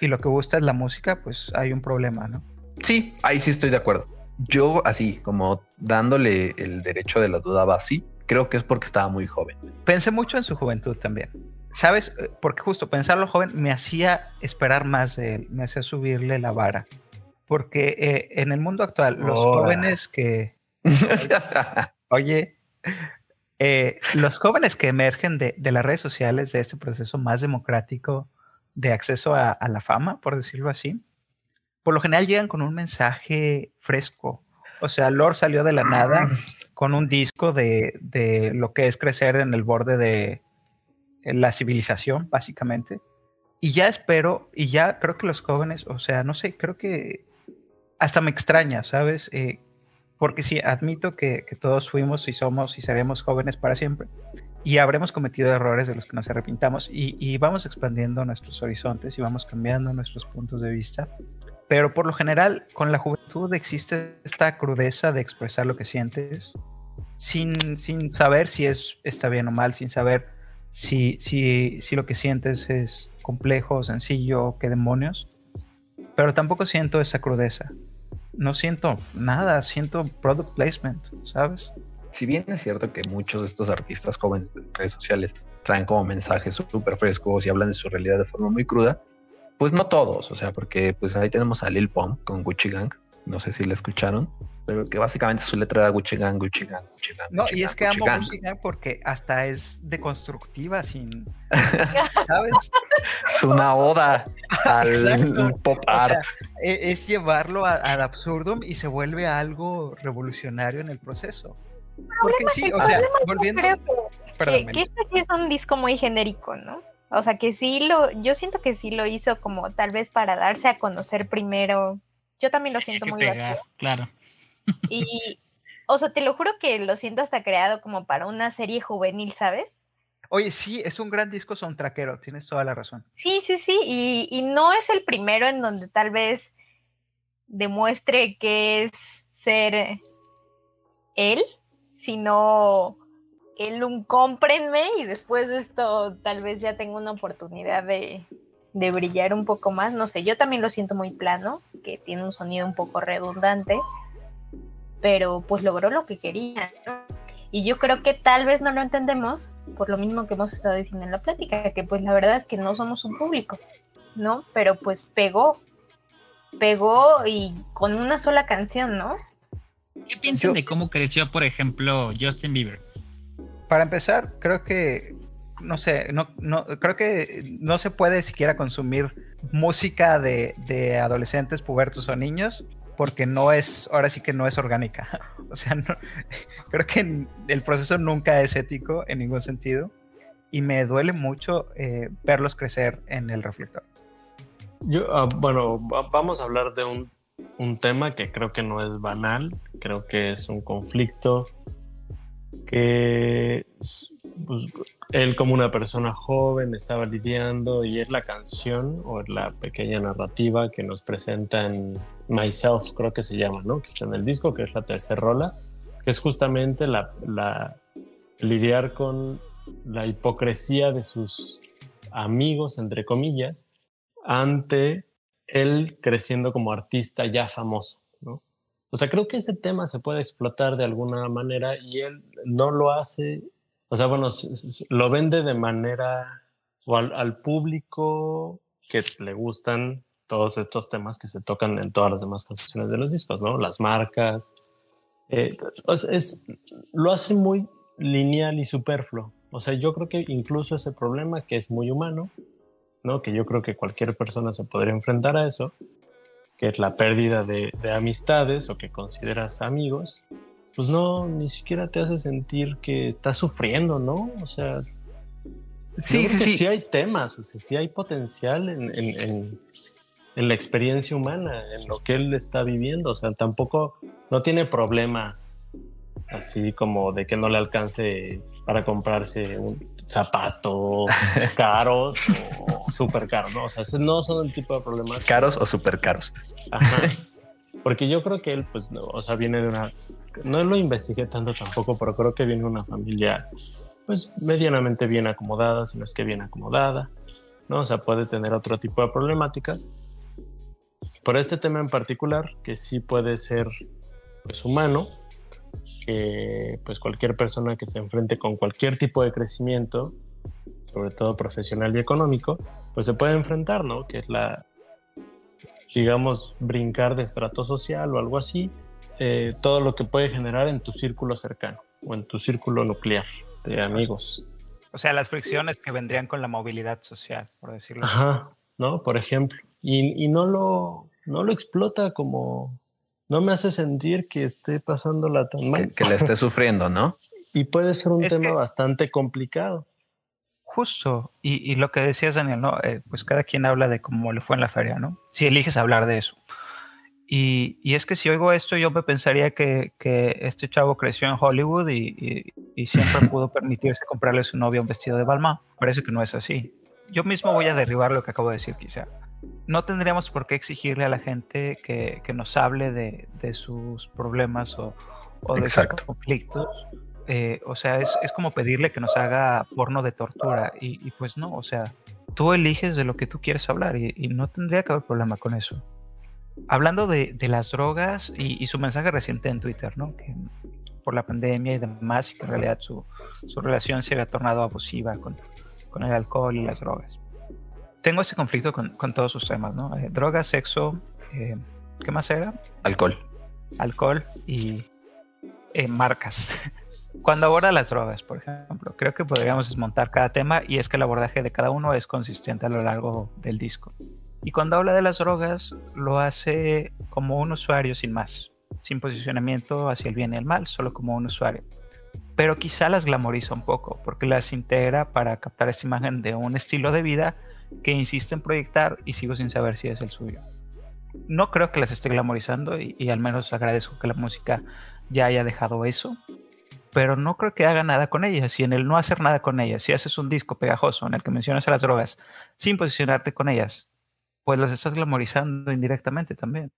y lo que gusta es la música, pues hay un problema, ¿no? Sí, ahí sí estoy de acuerdo. Yo así, como dándole el derecho de la duda a Basi, creo que es porque estaba muy joven. Pensé mucho en su juventud también. ¿Sabes? Eh, Porque justo pensarlo joven me hacía esperar más de él, me hacía subirle la vara. Porque eh, en el mundo actual, los jóvenes que, oye, eh, los jóvenes que emergen de, de las redes sociales, de este proceso más democrático de acceso a, la fama, por decirlo así, por lo general llegan con un mensaje fresco. O sea, Lord salió de la nada con un disco de, de lo que es crecer en el borde de la civilización, básicamente. Y ya espero, y ya creo que los jóvenes, o sea, no sé, creo que hasta me extraña, ¿sabes? Eh, porque sí, admito que, que todos fuimos y somos y seremos jóvenes para siempre. Y habremos cometido errores de los que nos arrepintamos y, y vamos expandiendo nuestros horizontes y vamos cambiando nuestros puntos de vista. Pero por lo general, con la juventud existe esta crudeza de expresar lo que sientes sin, sin saber si es, está bien o mal, sin saber si, si, si lo que sientes es complejo sencillo, qué demonios. Pero tampoco siento esa crudeza. No siento nada, siento product placement, ¿sabes? si bien es cierto que muchos de estos artistas jóvenes de redes sociales traen como mensajes súper frescos y hablan de su realidad de forma muy cruda, pues no todos, o sea, porque pues ahí tenemos a Lil Pump con Gucci Gang, no sé si la escucharon, pero que básicamente su letra era Gucci Gang, Gucci Gang, Gucci Gang. No, Gucci y Gang, es que amo. Gucci Gang porque hasta es deconstructiva, sin. ¿Sabes? Es una oda al pop O art. sea, e- es llevarlo a- al absurdum y se vuelve algo revolucionario en el proceso. Porque sí, o sea, volviendo. Creo que, Perdón, que, este sí es un disco muy genérico, ¿no? O sea, que sí lo, yo siento que sí lo hizo como tal vez para darse a conocer primero. Yo también lo siento muy pegar, vacío. Claro. Y, o sea, te lo juro que lo siento hasta creado como para una serie juvenil, ¿sabes? Oye, sí, es un gran disco soundtrackero, tienes toda la razón. Sí, sí, sí, y, y no es el primero en donde tal vez demuestre que es ser él, sino él un cómprenme y después de esto tal vez ya tengo una oportunidad de, de brillar un poco más. No sé, yo también lo siento muy plano, que tiene un sonido un poco redundante, pero pues logró lo que quería. ¿no? Y yo creo que tal vez no lo entendemos por lo mismo que hemos estado diciendo en la plática, que pues la verdad es que no somos un público, ¿no? Pero pues pegó, pegó y con una sola canción, ¿no? ¿Qué piensan de cómo creció, por ejemplo, Justin Bieber? Para empezar, creo que no sé, no, no, creo que no se puede siquiera consumir música de, de adolescentes, pubertos o niños porque no es, ahora sí que no es orgánica. O sea, creo que el proceso nunca es ético en ningún sentido y me duele mucho eh, verlos crecer en el reflector. Yo, ah, bueno, vamos a hablar de un, un, tema que creo que no es banal, creo que es un conflicto que pues, él como una persona joven estaba lidiando y es la canción o la pequeña narrativa que nos presentan Myself, creo que se llama, ¿no? Que está en el disco, que es la tercera rola, que es justamente la, la lidiar con la hipocresía de sus amigos, entre comillas, ante él creciendo como artista ya famoso, ¿no? O sea, creo que ese tema se puede explotar de alguna manera y él no lo hace o sea, bueno, lo vende de manera o al, público que le gustan todos estos temas que se tocan en todas las demás canciones de los discos, ¿no? Las marcas. Eh, es, lo hace muy lineal y superfluo. O sea, yo creo que incluso ese problema que es muy humano, ¿no? Que yo creo que cualquier persona se podría enfrentar a eso, que es la pérdida de, de amistades o que consideras amigos, pues no, ni siquiera te hace sentir que estás sufriendo, ¿no? O sea, sí, sí, sí. sí hay temas, o sea, sí hay potencial en, en, en, la experiencia humana, en lo que él está viviendo, o sea, tampoco, no tiene problemas así como de que no le alcance para comprarse un zapato caros o súper caros, ¿no? O sea, no son el tipo de problemas. Caros o súper caros. Ajá. Porque yo creo que él, pues, o sea, viene de una. No lo investigué tanto tampoco, pero creo que viene de una familia, pues, medianamente bien acomodada, si no es que bien acomodada, ¿no? O sea, puede tener otro tipo de problemáticas. Por este tema en particular, que sí puede ser, pues, humano, que, pues, cualquier persona que se enfrente con cualquier tipo de crecimiento, sobre todo profesional y económico, pues se puede enfrentar, ¿no? Que es la, digamos, brincar de estrato social o algo así, eh, todo lo que puede generar en tu círculo cercano o en tu círculo nuclear de amigos. O sea, las fricciones que vendrían con la movilidad social, por decirlo Ajá, ¿no? Por ejemplo. Y, y, no, lo, no lo explota como... No me hace sentir que esté pasándola tan mal. Que, le esté sufriendo, ¿no? Y puede ser un tema bastante complicado. Justo, y, lo que decías, Daniel, ¿no? Eh, pues cada quien habla de cómo le fue en la feria, ¿no? Si eliges hablar de eso. Y, es que si oigo esto, yo me pensaría que, este chavo creció en Hollywood y, siempre pudo permitirse comprarle a su novia un vestido de Balmain. Parece que no es así. Yo mismo voy a derribar lo que acabo de decir, quizá. No tendríamos por qué exigirle a la gente que, nos hable de, sus problemas o, de sus conflictos eh, o sea, es, como pedirle que nos haga porno de tortura y, pues no, o sea, tú eliges de lo que tú quieres hablar y, no tendría que haber problema con eso. Hablando de, las drogas y, su mensaje reciente en Twitter, ¿no? Que por la pandemia y demás, y que en realidad su, relación se había tornado abusiva con, el alcohol y las drogas. Tengo ese conflicto con, todos sus temas, ¿no? Eh, drogas, sexo, eh, ¿qué más era? Alcohol. Alcohol y marcas. Cuando aborda las drogas, por ejemplo, creo que podríamos desmontar cada tema y es que el abordaje de cada uno es consistente a lo largo del disco. Y cuando habla de las drogas, lo hace como un usuario sin más, sin posicionamiento hacia el bien y el mal, solo como un usuario. Pero quizá las glamoriza un poco, porque las integra para captar esta imagen de un estilo de vida que insiste en proyectar y sigo sin saber si es el suyo. No creo que las esté glamorizando y, y al menos agradezco que la música ya haya dejado eso, pero no creo que haga nada con ellas. Y en el no hacer nada con ellas, si haces un disco pegajoso en el que mencionas a las drogas sin posicionarte con ellas, pues las estás glamorizando indirectamente también.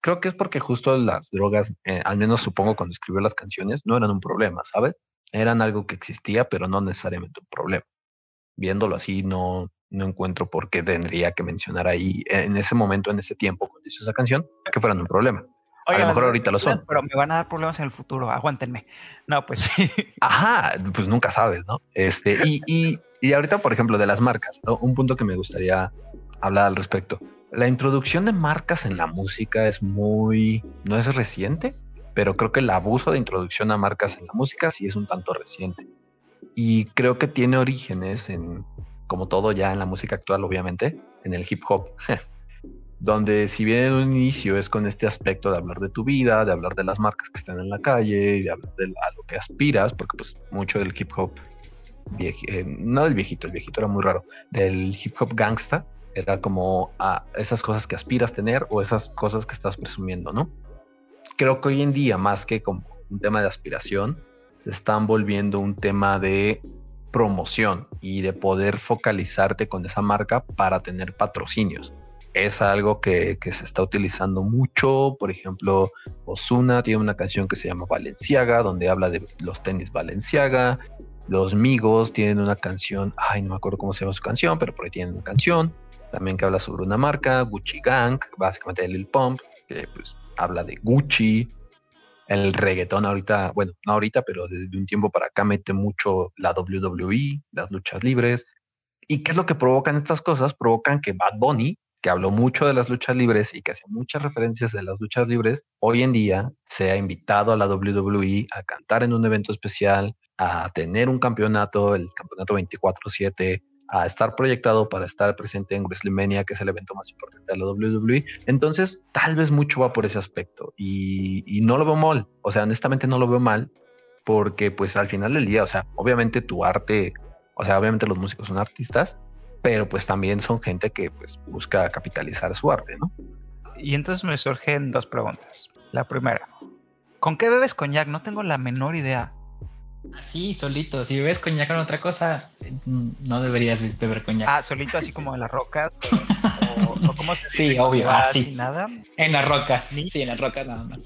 Creo que es porque justo las drogas, eh, al menos supongo cuando escribió las canciones, no eran un problema, ¿sabes? Eran algo que existía, pero no necesariamente un problema. Viéndolo así, no, no encuentro por qué tendría que mencionar ahí, en ese momento, en ese tiempo, cuando hizo esa canción, que fueran un problema. A lo mejor ahorita lo son. Pero me van a dar problemas en el futuro, aguántenme. No, pues sí. Ajá, pues nunca sabes, ¿no? Este, y, y, y ahorita, por ejemplo, de las marcas, ¿no? un punto que me gustaría hablar al respecto. La introducción de marcas en la música es muy, no es reciente, pero creo que el abuso de introducción a marcas en la música sí es un tanto reciente. Y creo que tiene orígenes en, como todo ya en la música actual, obviamente, en el hip hop. donde si bien en un inicio es con este aspecto de hablar de tu vida, de hablar de las marcas que están en la calle de hablar de lo que aspiras, porque pues mucho del hip hop, eh, no del viejito, el viejito era muy raro, del hip hop gangsta, era como a esas cosas que aspiras tener o esas cosas que estás presumiendo, ¿no? Creo que hoy en día, más que como un tema de aspiración, se están volviendo un tema de promoción y de poder focalizarte con esa marca para tener patrocinios es algo que, que, se está utilizando mucho. Por ejemplo, Osuna tiene una canción que se llama Valenciaga, donde habla de los tenis Valenciaga. Los Migos tienen una canción, ay, no me acuerdo cómo se llama su canción, pero por ahí tienen una canción también que habla sobre una marca, Gucci Gang, básicamente de Lil Pump, que pues habla de Gucci. El reggaetón ahorita, bueno, no ahorita, pero desde un tiempo para acá mete mucho la WWE, las luchas libres. ¿Y qué es lo que provocan estas cosas? Provocan que Bad Bunny, que habló mucho de las luchas libres y que hace muchas referencias de las luchas libres, hoy en día se ha invitado a la WWE a cantar en un evento especial, a tener un campeonato, el campeonato 24/7, a estar proyectado para estar presente en WrestleMania, que es el evento más importante de la WWE. Entonces, tal vez mucho va por ese aspecto y, no lo veo mal, o sea, honestamente no lo veo mal, porque pues al final del día, o sea, obviamente tu arte, o sea, obviamente los músicos son artistas, pero pues también son gente que pues busca capitalizar su arte, ¿no? Y entonces me surgen dos preguntas. La primera, ¿con qué bebes coñac? No tengo la menor idea. Así, solito. Si bebes coñac con otra cosa, no deberías beber coñac. Ah, solito así como en las rocas. o, o cómo se sí, dice, obvio. ah, Así. sin nada. En las rocas. Sí, en las rocas nada más.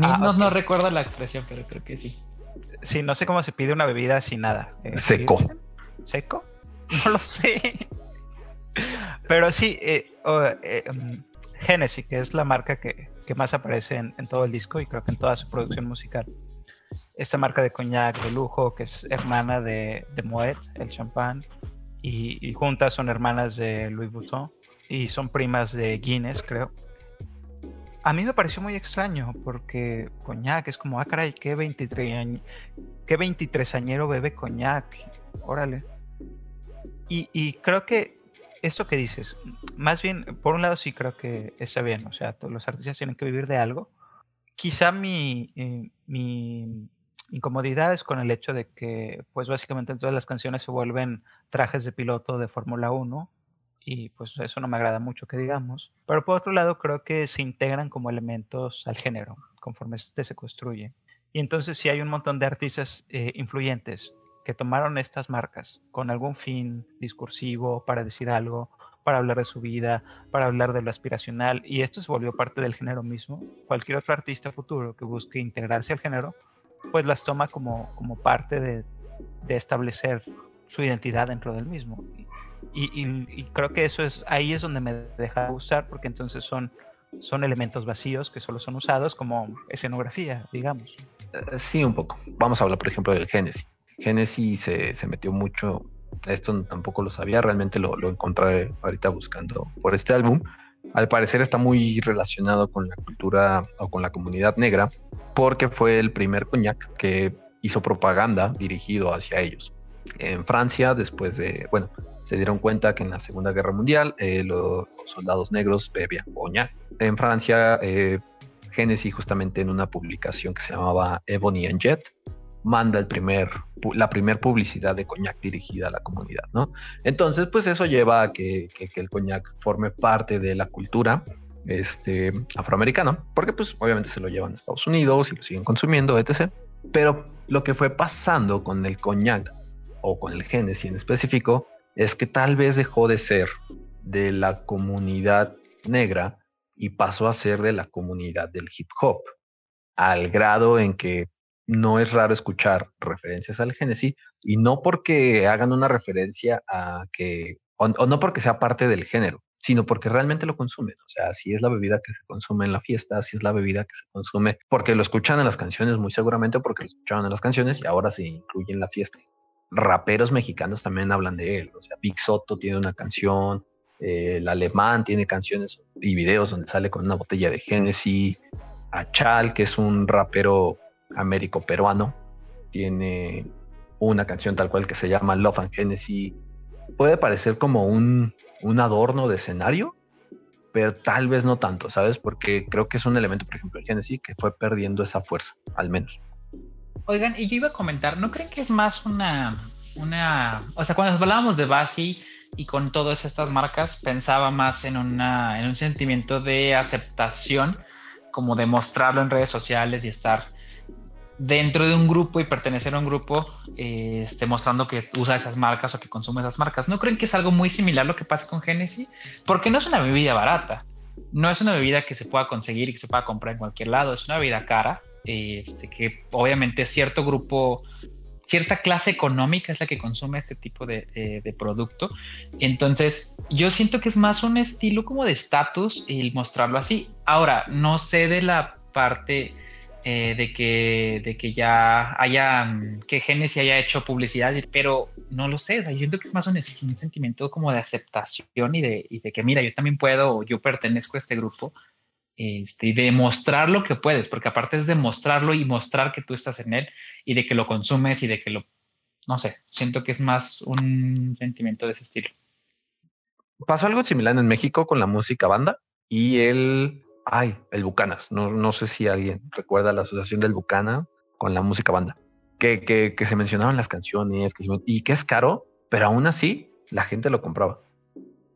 Ah, no, ok. no recuerdo la expresión, pero creo que sí. Sí, no sé cómo se pide una bebida sin nada. Eh, Seco. ¿sí? ¿Seco? No lo sé. Pero sí, oh, Genesis, que es la marca que, que más aparece en, todo el disco y creo que en toda su producción musical. Esta marca de coñac de lujo, que es hermana de, de Moet, el champán, y, juntas son hermanas de Louis Vuitton y son primas de Guinness, creo. A mí me pareció muy extraño porque coñac es como, ah, caray, qué 23 años. ¿Qué 23 añero bebe coñac? Órale. Y, creo que esto que dices, más bien, por un lado sí creo que está bien, o sea, los artistas tienen que vivir de algo. Quizá mi, eh, incomodidad es con el hecho de que, pues básicamente todas las canciones se vuelven trajes de piloto de Fórmula 1 y pues eso no me agrada mucho que digamos. Pero por otro lado creo que se integran como elementos al género conforme este se construye. Y entonces si hay un montón de artistas eh, influyentes que tomaron estas marcas con algún fin discursivo para decir algo, para hablar de su vida, para hablar de lo aspiracional, y esto se volvió parte del género mismo. Cualquier otro artista futuro que busque integrarse al género, pues las toma como, como parte de, de establecer su identidad dentro del mismo. Y, creo que eso es, ahí es donde me deja de gustar, porque entonces son, son elementos vacíos que solo son usados como escenografía, digamos. Eh, Sí, un poco. Vamos a hablar, por ejemplo, del Genesis. Genesis se, se metió mucho, esto tampoco lo sabía, realmente lo, lo encontré ahorita buscando por este álbum. Al parecer está muy relacionado con la cultura o con la comunidad negra, porque fue el primer coñac que hizo propaganda dirigido hacia ellos. En Francia, después de, bueno, se dieron cuenta que en la Segunda Guerra Mundial eh, lo- los soldados negros bebían coñac. En Francia, eh, Genesis justamente en una publicación que se llamaba Ebony and Jet manda la primer publicidad de coñac dirigida a la comunidad, ¿no? Entonces, pues eso lleva a que, el coñac forme parte de la cultura este, afroamericana, porque pues obviamente se lo llevan a Estados Unidos y lo siguen consumiendo, etc. Pero lo que fue pasando con el coñac o con el Genesis en específico es que tal vez dejó de ser de la comunidad negra y pasó a ser de la comunidad del hip hop, al grado en que no es raro escuchar referencias al Genesis y no porque hagan una referencia a que, o, no porque sea parte del género, sino porque realmente lo consumen. O sea, si es la bebida que se consume en la fiesta, si es la bebida que se consume porque lo escuchan en las canciones, muy seguramente porque lo escucharon en las canciones y ahora se incluye en la fiesta. Raperos mexicanos también hablan de él. O sea, Big Soto tiene una canción, eh, el alemán tiene canciones y videos donde sale con una botella de Genesis. Achal, que es un rapero américo-peruano, tiene una canción tal cual que se llama Love and Genesis. Puede parecer como un, un adorno de escenario, pero tal vez no tanto, ¿sabes? Porque creo que es un elemento, por ejemplo, el Genesis, que fue perdiendo esa fuerza, al menos. Oigan, y yo iba a comentar, ¿no creen que es más una, una, o sea, cuando hablábamos de Basi y con todas estas marcas, pensaba más en, una, en un sentimiento de aceptación, como de mostrarlo en redes sociales y estar dentro de un grupo y pertenecer a un grupo, eh, esté mostrando que usa esas marcas o que consume esas marcas. ¿No creen que es algo muy similar lo que pasa con Genesis? Porque no es una bebida barata, no es una bebida que se pueda conseguir y que se pueda comprar en cualquier lado, es una bebida cara, este, que obviamente cierto grupo, cierta clase económica es la que consume este tipo de, de producto. Entonces, yo siento que es más un estilo como de estatus el mostrarlo así. Ahora, no sé de la parte eh, de, que, de que ya haya, que Genesis haya hecho publicidad, pero no lo sé, yo siento que es más un, un sentimiento como de aceptación y de, y de, que mira, yo también puedo, yo pertenezco a este grupo, este, y de mostrar lo que puedes, porque aparte es de mostrarlo y mostrar que tú estás en él y de que lo consumes y de que lo, no sé, siento que es más un sentimiento de ese estilo. Pasó algo similar en México con la música banda y el Ay, el Bucanas. No, no sé si alguien recuerda la asociación del Bucana con la música banda. Que, que, se mencionaban las canciones y que es caro, pero aún así la gente lo compraba.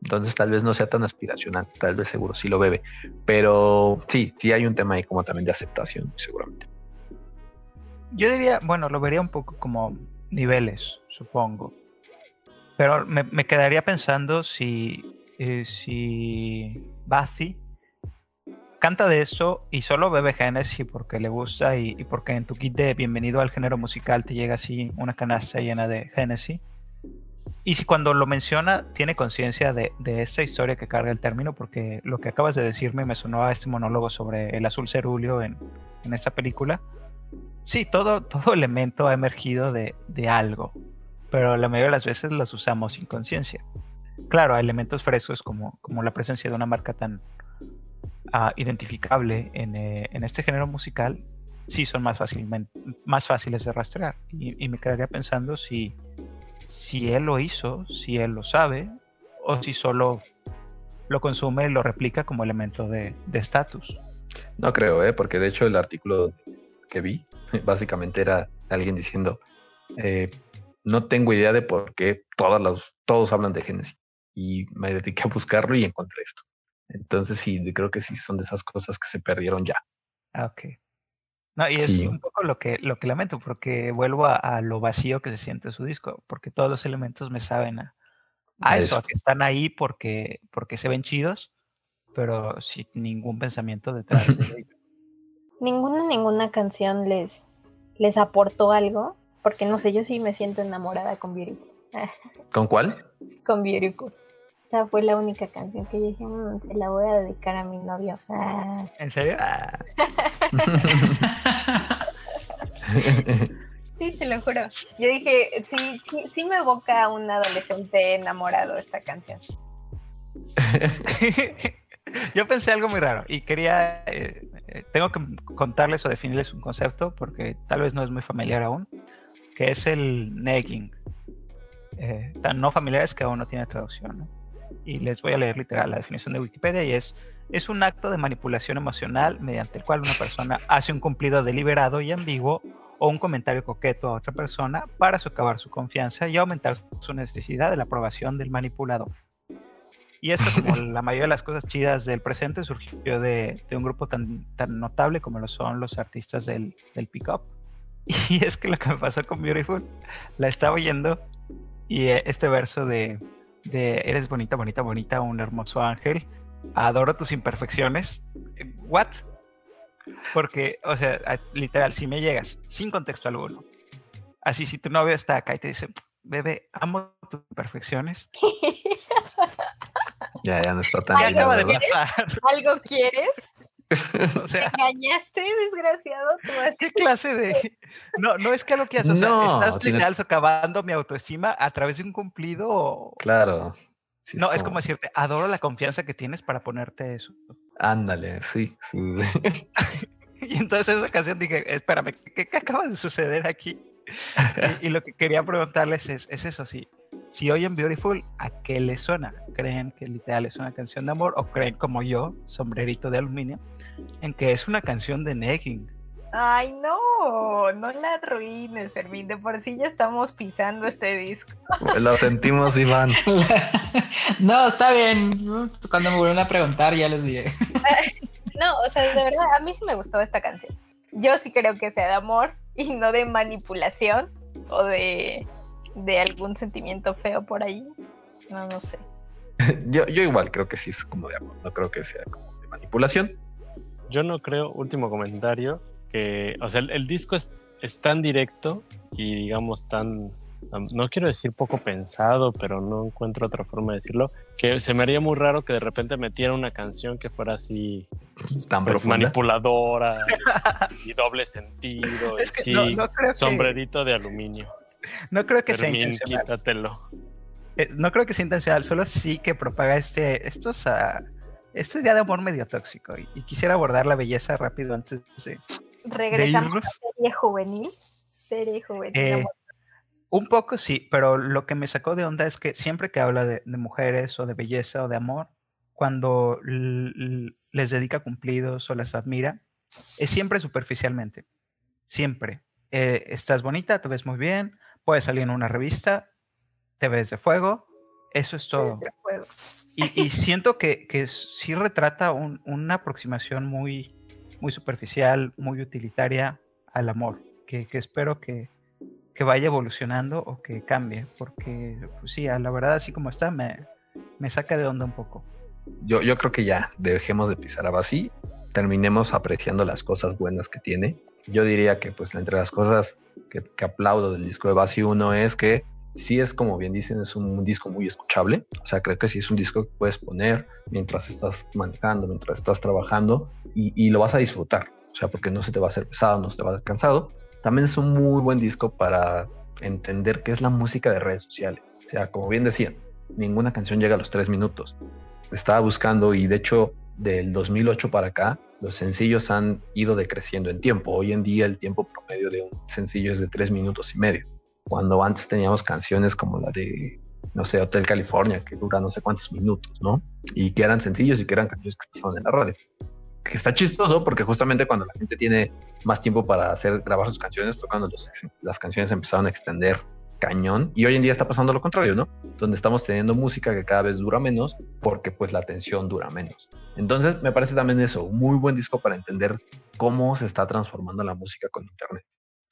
Entonces tal vez no sea tan aspiracional, tal vez seguro sí lo bebe. Pero sí, sí hay un tema ahí como también de aceptación, seguramente. Yo diría, bueno, lo vería un poco como niveles, supongo. Pero me, quedaría pensando si, eh, si Bazi canta de esto y solo bebe Genesis porque le gusta y, porque en tu kit de bienvenido al género musical te llega así una canasta llena de Genesis. Y si cuando lo menciona tiene conciencia de, esta historia que carga el término, porque lo que acabas de decirme me sonó a este monólogo sobre el azul cerúleo en, esta película. Sí, todo, todo elemento ha emergido de, de algo, pero la mayoría de las veces los usamos sin conciencia. Claro, hay elementos frescos como, como la presencia de una marca tan, identificable eh, en, este género musical, sí son más, fácilmente, más fáciles de rastrear. Y, me quedaría pensando si, si él lo hizo, si él lo sabe, o si solo lo consume y lo replica como elemento de estatus. no creo, ¿eh? porque de hecho el artículo que vi básicamente era alguien diciendo, eh, no tengo idea de por qué todas las, todos hablan de Génesis. Y me dediqué a buscarlo y encontré esto. Entonces sí, creo que sí son de esas cosas que se perdieron ya. Ah, ok. No, y es un poco lo que, lo que lamento, porque vuelvo a, lo vacío que se siente su disco, porque todos los elementos me saben a, eso, a que están ahí porque, porque se ven chidos, pero sin ningún pensamiento detrás de ellos. Ninguna, ninguna canción les, les aportó algo, porque no sé, yo sí me siento enamorada con Beautiful. ¿Con cuál? Con Beautiful. Esa fue la única canción que dije, mm, se la voy a dedicar a mi novio. Ah. ¿En serio? Ah. sí, te lo juro. Yo dije, sí, sí, sí me evoca a un adolescente enamorado esta canción. Yo pensé algo muy raro y quería, eh, eh, tengo que contarles o definirles un concepto porque tal vez no es muy familiar aún, que es el negging. Eh, tan no familiar es que aún no tiene traducción. ¿no? Y les voy a leer literal la definición de Wikipedia y es, es un acto de manipulación emocional mediante el cual una persona hace un cumplido deliberado y ambiguo o un comentario coqueto a otra persona para socavar su confianza y aumentar su necesidad de la aprobación del manipulador. Y esto, como la mayoría de las cosas chidas del presente, surgió de, de un grupo tan, tan notable como lo son los artistas del, del pick-up. Y es que lo que me pasó con Beautiful, la estaba oyendo y eh, este verso de de eres bonita, bonita, bonita, un hermoso ángel, adoro tus imperfecciones. ¿What? Porque, o sea, literal, si me llegas sin contexto alguno, así si tu novio está acá y te dice, bebé, amo tus imperfecciones. Ya, ya no está tan. ¿Qué Algo acaba de ¿verdad? pasar? ¿Algo quieres? O ¿Me sea, engañaste, desgraciado? Tú. ¿qué clase de.? No, no es que lo que haces. O sea, No, estás literal socavando mi autoestima a través de un cumplido. Claro. Sí, No, es como decirte, adoro la confianza que tienes para ponerte eso. Ándale, sí. sí, sí. Y entonces esa canción dije, espérame, ¿qué, qué acaba de suceder aquí? Y, y lo que quería preguntarles es, es eso, si, si oyen Beautiful, ¿a qué les suena? ¿Creen que literal es una canción de amor o creen como yo, sombrerito de aluminio, en que es una canción de negging? Ay, no, no la arruines, Fermín. De por sí ya estamos pisando este disco. Lo sentimos, Iván. no, está bien. Cuando me vuelvan a preguntar, ya les diré. No, o sea, de verdad, a mí sí me gustó esta canción. Yo sí creo que sea de amor y no de manipulación o de, de algún sentimiento feo por ahí. No, no sé. Yo, yo igual creo que sí es como de amor, no creo que sea como de manipulación. Yo no creo, último comentario, que, o sea, el, el disco es, es tan directo y digamos tan, tan- no quiero decir poco pensado, pero no encuentro otra forma de decirlo, que se me haría muy raro que de repente metiera una canción que fuera así, Tan pues manipuladora y, y doble sentido, Es que sí, no- no creo que- sombrerito de aluminio. No creo que sea intencional. quítatelo. Eh, No creo que sea intencional, solo sí que propaga este, estos, ah, este día de amor medio tóxico. Y, y quisiera abordar la belleza rápido antes de, de Regresamos irnos. a serie juvenil. Serie juvenil. Eh, amor. Un poco sí, pero lo que me sacó de onda es que siempre que habla de, de mujeres o de belleza o de amor, cuando les dedica cumplidos o las admira, es siempre superficialmente. Siempre. Eh, estás bonita, te ves muy bien, puedes salir en una revista, te ves de fuego, eso es todo. Y, y siento que, que sí retrata un- una aproximación muy, muy superficial, muy utilitaria al amor, que, que espero que, que vaya evolucionando o que cambie, porque pues sí, a la verdad así como está me, me saca de onda un poco. Yo, yo creo que ya dejemos de pisar a Basi, terminemos apreciando las cosas buenas que tiene. Yo diría que pues entre las cosas que, que aplaudo del disco de Basi uno es que sí es como bien dicen, es un disco muy escuchable. O sea, creo que sí es un disco que puedes poner mientras estás manejando, mientras estás trabajando y, y lo vas a disfrutar. O sea, porque no se te va a hacer pesado, no se te va a hacer cansado. También es un muy buen disco para entender qué es la música de redes sociales. O sea, como bien decían, ninguna canción llega a los tres minutos estaba buscando y de hecho del 2008 para acá los sencillos han ido decreciendo en tiempo. Hoy en día el tiempo promedio de un sencillo es de tres minutos y medio. Cuando antes teníamos canciones como la de, no sé, Hotel California, que dura no sé cuántos minutos, ¿no? Y que eran sencillos y que eran canciones que pasaban en la radio. Que está chistoso porque justamente cuando la gente tiene más tiempo para hacer grabar sus canciones fue cuando los- las canciones empezaron a extender cañón y hoy en día está pasando lo contrario, ¿no? Donde estamos teniendo música que cada vez dura menos porque pues la atención dura menos. Entonces me parece también eso, un muy buen disco para entender cómo se está transformando la música con internet.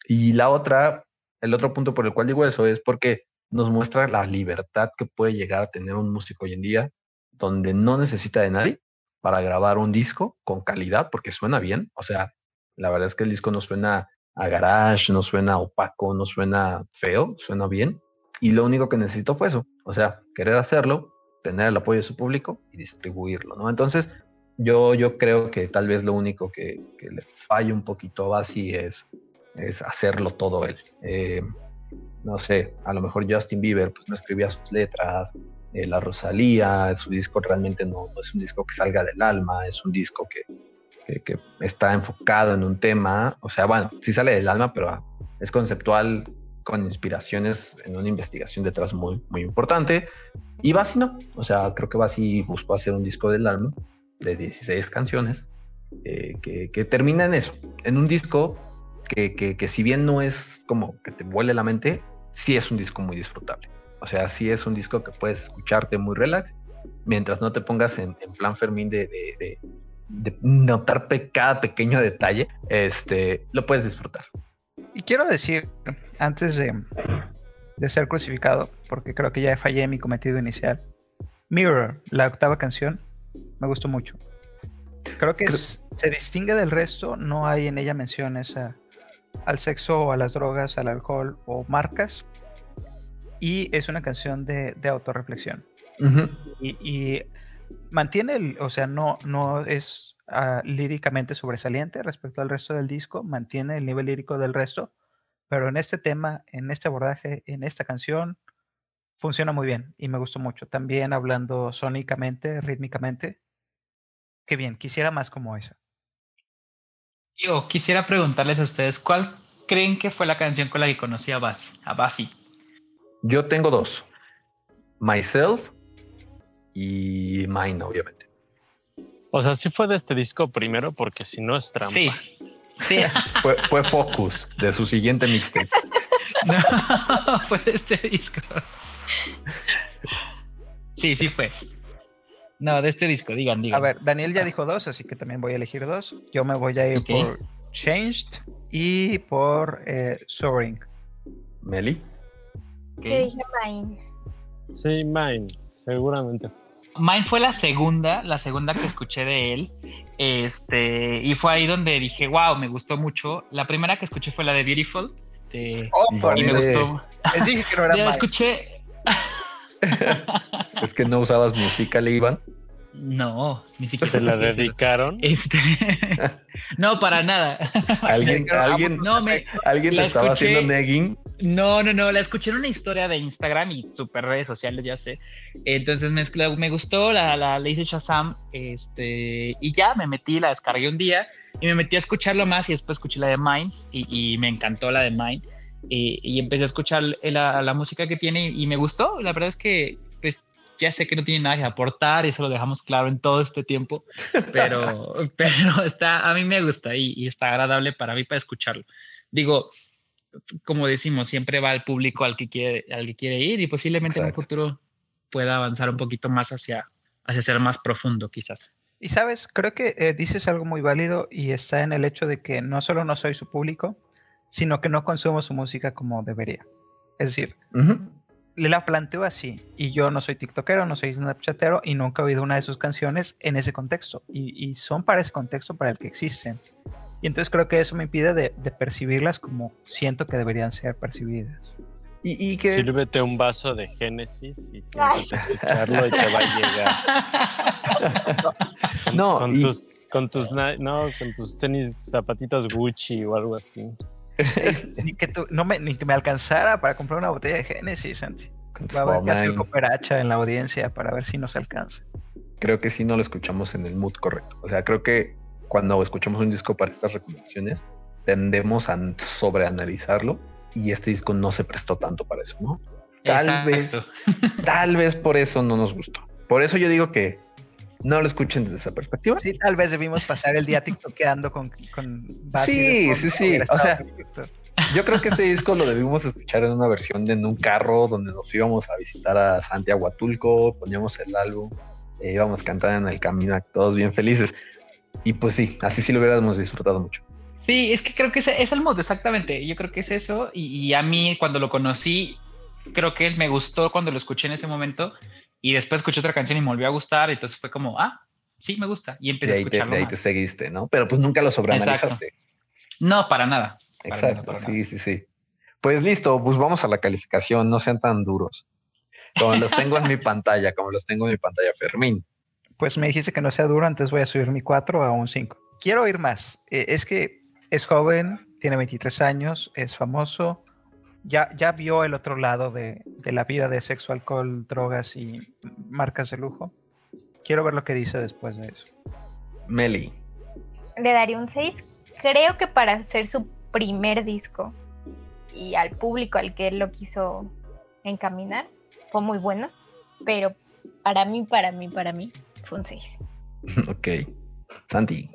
Y la otra, el otro punto por el cual digo eso es porque nos muestra la libertad que puede llegar a tener un músico hoy en día, donde no necesita de nadie para grabar un disco con calidad, porque suena bien. O sea, la verdad es que el disco no suena a garage, no suena opaco, no suena feo, suena bien. Y lo único que necesitó fue eso, o sea, querer hacerlo, tener el apoyo de su público y distribuirlo, ¿no? Entonces, yo, yo creo que tal vez lo único que, que le falla un poquito a Basi es, es hacerlo todo él. Eh, no sé, a lo mejor Justin Bieber pues no escribía sus letras, eh, la Rosalía, su disco realmente no, es un disco que salga del alma, es un disco que, que, que está enfocado en un tema, o sea, bueno, sí sale del alma, pero ah, es conceptual con inspiraciones en una investigación detrás muy, muy importante. Y Basi no, o sea, creo que Basi buscó hacer un disco del alma de 16 canciones eh, que, que termina en eso, en un disco que, que, que si bien no es como que te vuele la mente, sí es un disco muy disfrutable. O sea, sí es un disco que puedes escucharte muy relax, mientras no te pongas en, en plan Fermín de, de, de, de notar pe cada pequeño detalle, este, lo puedes disfrutar. Y quiero decir, antes de, de ser crucificado, porque creo que ya fallé en mi cometido inicial, Mirror, la octava canción, me gustó mucho. Creo que es- se distingue del resto, no hay en ella menciones a- al sexo o a las drogas, al alcohol o marcas. Y es una canción de, de autorreflexión. Y, y mantiene el, o sea, no, no es ah, líricamente sobresaliente respecto al resto del disco, mantiene el nivel lírico del resto, pero en este tema, en este abordaje, en esta canción, funciona muy bien y me gustó mucho. También hablando sónicamente, rítmicamente, qué bien, quisiera más como esa. Yo quisiera preguntarles a ustedes, ¿cuál creen que fue la canción con la que conocí a Buffy? A Buffy? Yo tengo dos. Myself y Mine, obviamente. O sea, sí fue de este disco primero, porque si no es trampa. Sí, sí. Fue, fue Focus de su siguiente mixtape. No, fue de este disco. Sí, sí fue. No, de este disco, digan, digan. A ver, Daniel ya dijo dos, así que también voy a elegir dos. Yo me voy a ir por Changed y por eh, Soaring. Meli. Ok. Yo dije Mine. Sí, Mine, seguramente. Mine fue la segunda, la segunda que escuché de él. Este, y fue ahí donde dije, wow, me gustó mucho. La primera que escuché fue la de Beautiful. de- Oh, por y me gustó. Les dije que no era Ya escuché. Es que no usabas música, Iván. No, ni siquiera Te la dedicaron. Este, no, para nada. Alguien, alguien, No, me, alguien la te estaba escuché. haciendo negging. No, no, no, la escuché en una historia de Instagram y super redes sociales, ya sé. Entonces me, me gustó, la, la, le hice Shazam, este, y ya me metí, la descargué un día y me metí a escucharlo más y después escuché la de Mine y, y me encantó la de Mine. Y, y empecé a escuchar la, la música que tiene y, y me gustó. La verdad es que, pues, ya sé que no tiene nada que aportar y eso lo dejamos claro en todo este tiempo, pero, pero está, a mí me gusta y, y está agradable para mí para escucharlo. Digo, como decimos, siempre va al público al que quiere, al que quiere ir y posiblemente Exacto. en un futuro pueda avanzar un poquito más hacia, hacia ser más profundo, quizás. Y sabes, creo que eh, dices algo muy válido y está en el hecho de que no solo no soy su público, sino que no consumo su música como debería. Es decir, Ujú. Le la planteo así, y yo no soy tiktokero, no soy snapchatero, y nunca he oído una de sus canciones en ese contexto, y, y son para ese contexto para el que existen. Y entonces creo que eso me impide de, de percibirlas como siento que deberían ser percibidas. Y, y que Sírvete un vaso de Génesis y siéntate a escucharlo y te va a llegar. Con, No, con y- tus, con tus, na- no, con tus tenis zapatitos Gucci o algo así. Ni que, tú- no me, ni que me alcanzara para comprar una botella de Genesis, Santi. Va a haber que hacer cooperacha en la audiencia para ver si nos alcanza. creo que sí no lo escuchamos en el mood correcto. O sea, creo que cuando escuchamos un disco para estas recomendaciones, tendemos a sobreanalizarlo y este disco no se prestó tanto para eso, ¿no? Tal Exacto. vez, tal vez por eso no nos gustó. Por eso yo digo que no lo escuchen desde esa perspectiva. Sí, tal vez debimos pasar el día tiktokeando con, con Sí, sí, sí, o sea. Yo creo que este disco lo debimos escuchar en una versión de en un carro donde nos íbamos a visitar a Santiago Atulco, poníamos el álbum, e íbamos cantando en el camino, todos bien felices. Y pues sí, así sí lo hubiéramos disfrutado mucho. Sí, es que creo que ese es el modo, exactamente. Yo creo que es eso. Y, y a mí, cuando lo conocí, creo que me gustó cuando lo escuché en ese momento. Y después escuché otra canción y me volvió a gustar. Entonces fue como, ah, sí, me gusta. Y empecé De a ahí, te, escucharlo de ahí más. te seguiste, ¿no? Pero pues nunca lo sobreanalizaste. No, para nada. Para nada, Exacto, para sí, sí, sí. Pues listo, pues vamos a la calificación, no sean tan duros. Como los tengo en mi pantalla, como los tengo en mi pantalla, Fermín. Pues me dijiste que no sea duro, entonces voy a subir mi 4 a un 5. Quiero oír más. Eh, es que es joven, tiene 23 años, es famoso, ya, ya vio el otro lado de, de la vida de sexo, alcohol, drogas y marcas de lujo. Quiero ver lo que dice después de eso. Meli. Le daría un 6. Creo que para hacer su primer disco y al público al que él lo quiso encaminar, fue muy bueno. Pero para mí, para mí, para mí, fue un 6. ok. Santi.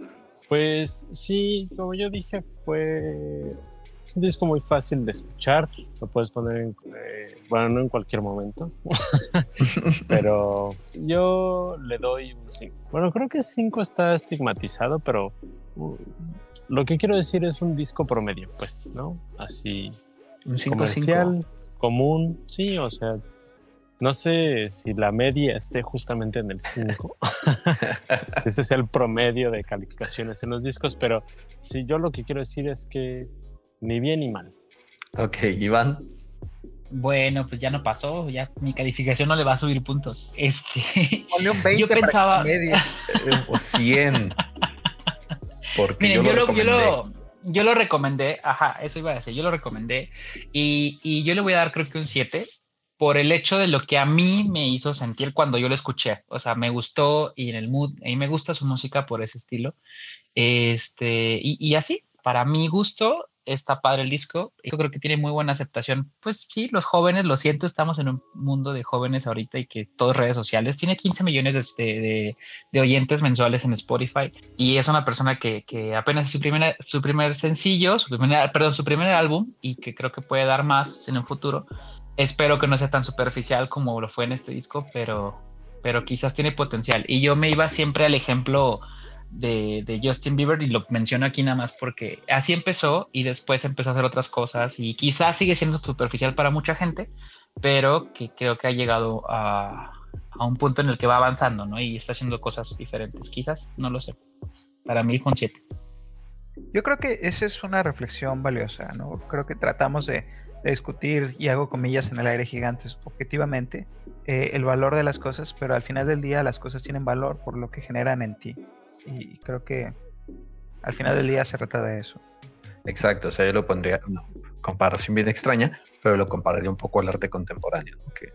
Pues sí, como yo dije, fue es un disco muy fácil de escuchar. Lo puedes poner en, eh, bueno, no en cualquier momento, pero yo le doy un 5. Bueno, creo que 5 está estigmatizado, pero uh, lo que quiero decir es un disco promedio, pues, ¿no? Así Un 5 comercial, común, sí, o sea, no sé si la media esté justamente en el 5, si ese es el promedio de calificaciones en los discos, pero sí, yo lo que quiero decir es que ni bien ni mal. Ok, Iván. Bueno, pues ya no pasó, ya mi calificación no le va a subir puntos. Este, Ponle un 20 yo pensaba, media. O 100. Porque Miren, yo, yo, lo, yo, recomendé. lo, yo lo recomendé, ajá, eso iba a decir, yo lo recomendé y, y yo le voy a dar creo que un 7 por el hecho de lo que a mí me hizo sentir cuando yo lo escuché. O sea, me gustó y en el mood, y me gusta su música por ese estilo. Este, y, y así, para mi gusto, está padre el disco. Yo creo que tiene muy buena aceptación. Pues sí, los jóvenes, lo siento, estamos en un mundo de jóvenes ahorita y que todo es redes sociales. Tiene 15 millones de, de, de oyentes mensuales en Spotify y es una persona que, que apenas su, primera, su primer sencillo, su primer, perdón, su primer álbum y que creo que puede dar más en un futuro. Espero que no sea tan superficial como lo fue en este disco, pero, pero quizás tiene potencial. Y yo me iba siempre al ejemplo de, Justin Bieber y lo menciono aquí nada más porque así empezó y después empezó a hacer otras cosas y quizás sigue siendo superficial para mucha gente, pero que creo que ha llegado a, a un punto en el que va avanzando, ¿no? Y está haciendo cosas diferentes, quizás, no lo sé. Para mí un 7. Yo creo que esa es una reflexión valiosa, ¿no? Creo que tratamos de, de discutir, y hago comillas en el aire gigantes, objetivamente, eh, el valor de las cosas, pero al final del día las cosas tienen valor por lo que generan en ti. Y creo que al final del día se trata de eso. Exacto, o sea, yo lo pondría, no, comparación bien extraña, pero lo compararía un poco al arte contemporáneo, que,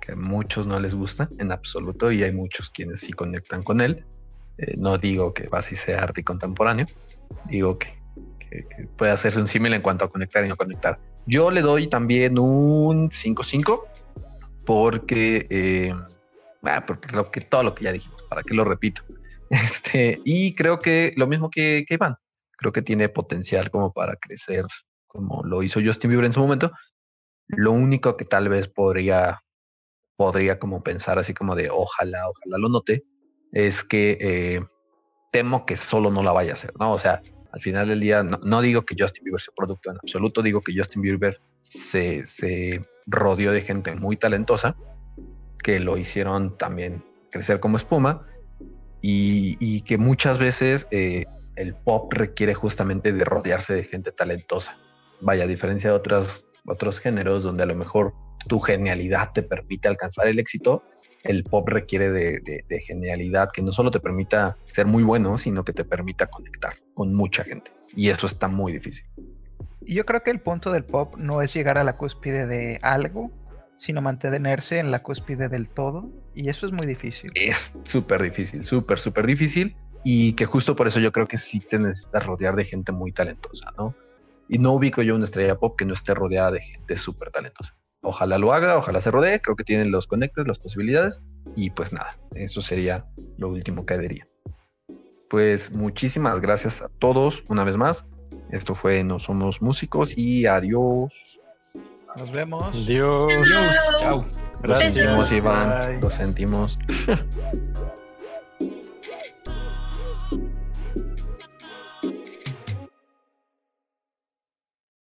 que a muchos no les gusta en absoluto y hay muchos quienes sí conectan con él. Eh, no digo que Basi sea arte contemporáneo, digo que, puede hacerse un símil en cuanto a conectar y no conectar. Yo le doy también un 5-5 porque, eh, ah, que, todo lo que ya dijimos, para que lo repito. Este, y creo que lo mismo que, que Iván, creo que tiene potencial como para crecer, como lo hizo Justin Bieber en su momento. Lo único que tal vez podría, podría como pensar así como de ojalá, ojalá lo note, es que eh, temo que solo no la vaya a hacer, ¿no? O sea, al final del día, no, no, digo que Justin Bieber sea producto en absoluto, digo que Justin Bieber se, se rodeó de gente muy talentosa que lo hicieron también crecer como espuma y, que muchas veces eh, el pop requiere justamente de rodearse de gente talentosa. Vaya, a diferencia de otros, otros géneros donde a lo mejor tu genialidad te permite alcanzar el éxito, el pop requiere de, de, genialidad que no solo te permita ser muy bueno, sino que te permita conectar con mucha gente. Y eso está muy difícil. Yo creo que el punto del pop no es llegar a la cúspide de algo, sino mantenerse en la cúspide del todo. Y eso es muy difícil. Es súper difícil, súper, súper difícil. Y que justo por eso yo creo que sí te necesitas rodear de gente muy talentosa, ¿no? Y no ubico yo una estrella pop que no esté rodeada de gente súper talentosa. Ojalá lo haga, ojalá se rodee, creo que tienen los conectes, las posibilidades. Y pues nada, eso sería lo último que diría. Pues muchísimas gracias a todos una vez más. Esto fue No Somos Músicos y adiós. Nos vemos. Adiós. Adiós. Chao. Lo sentimos, Iván. Lo sentimos.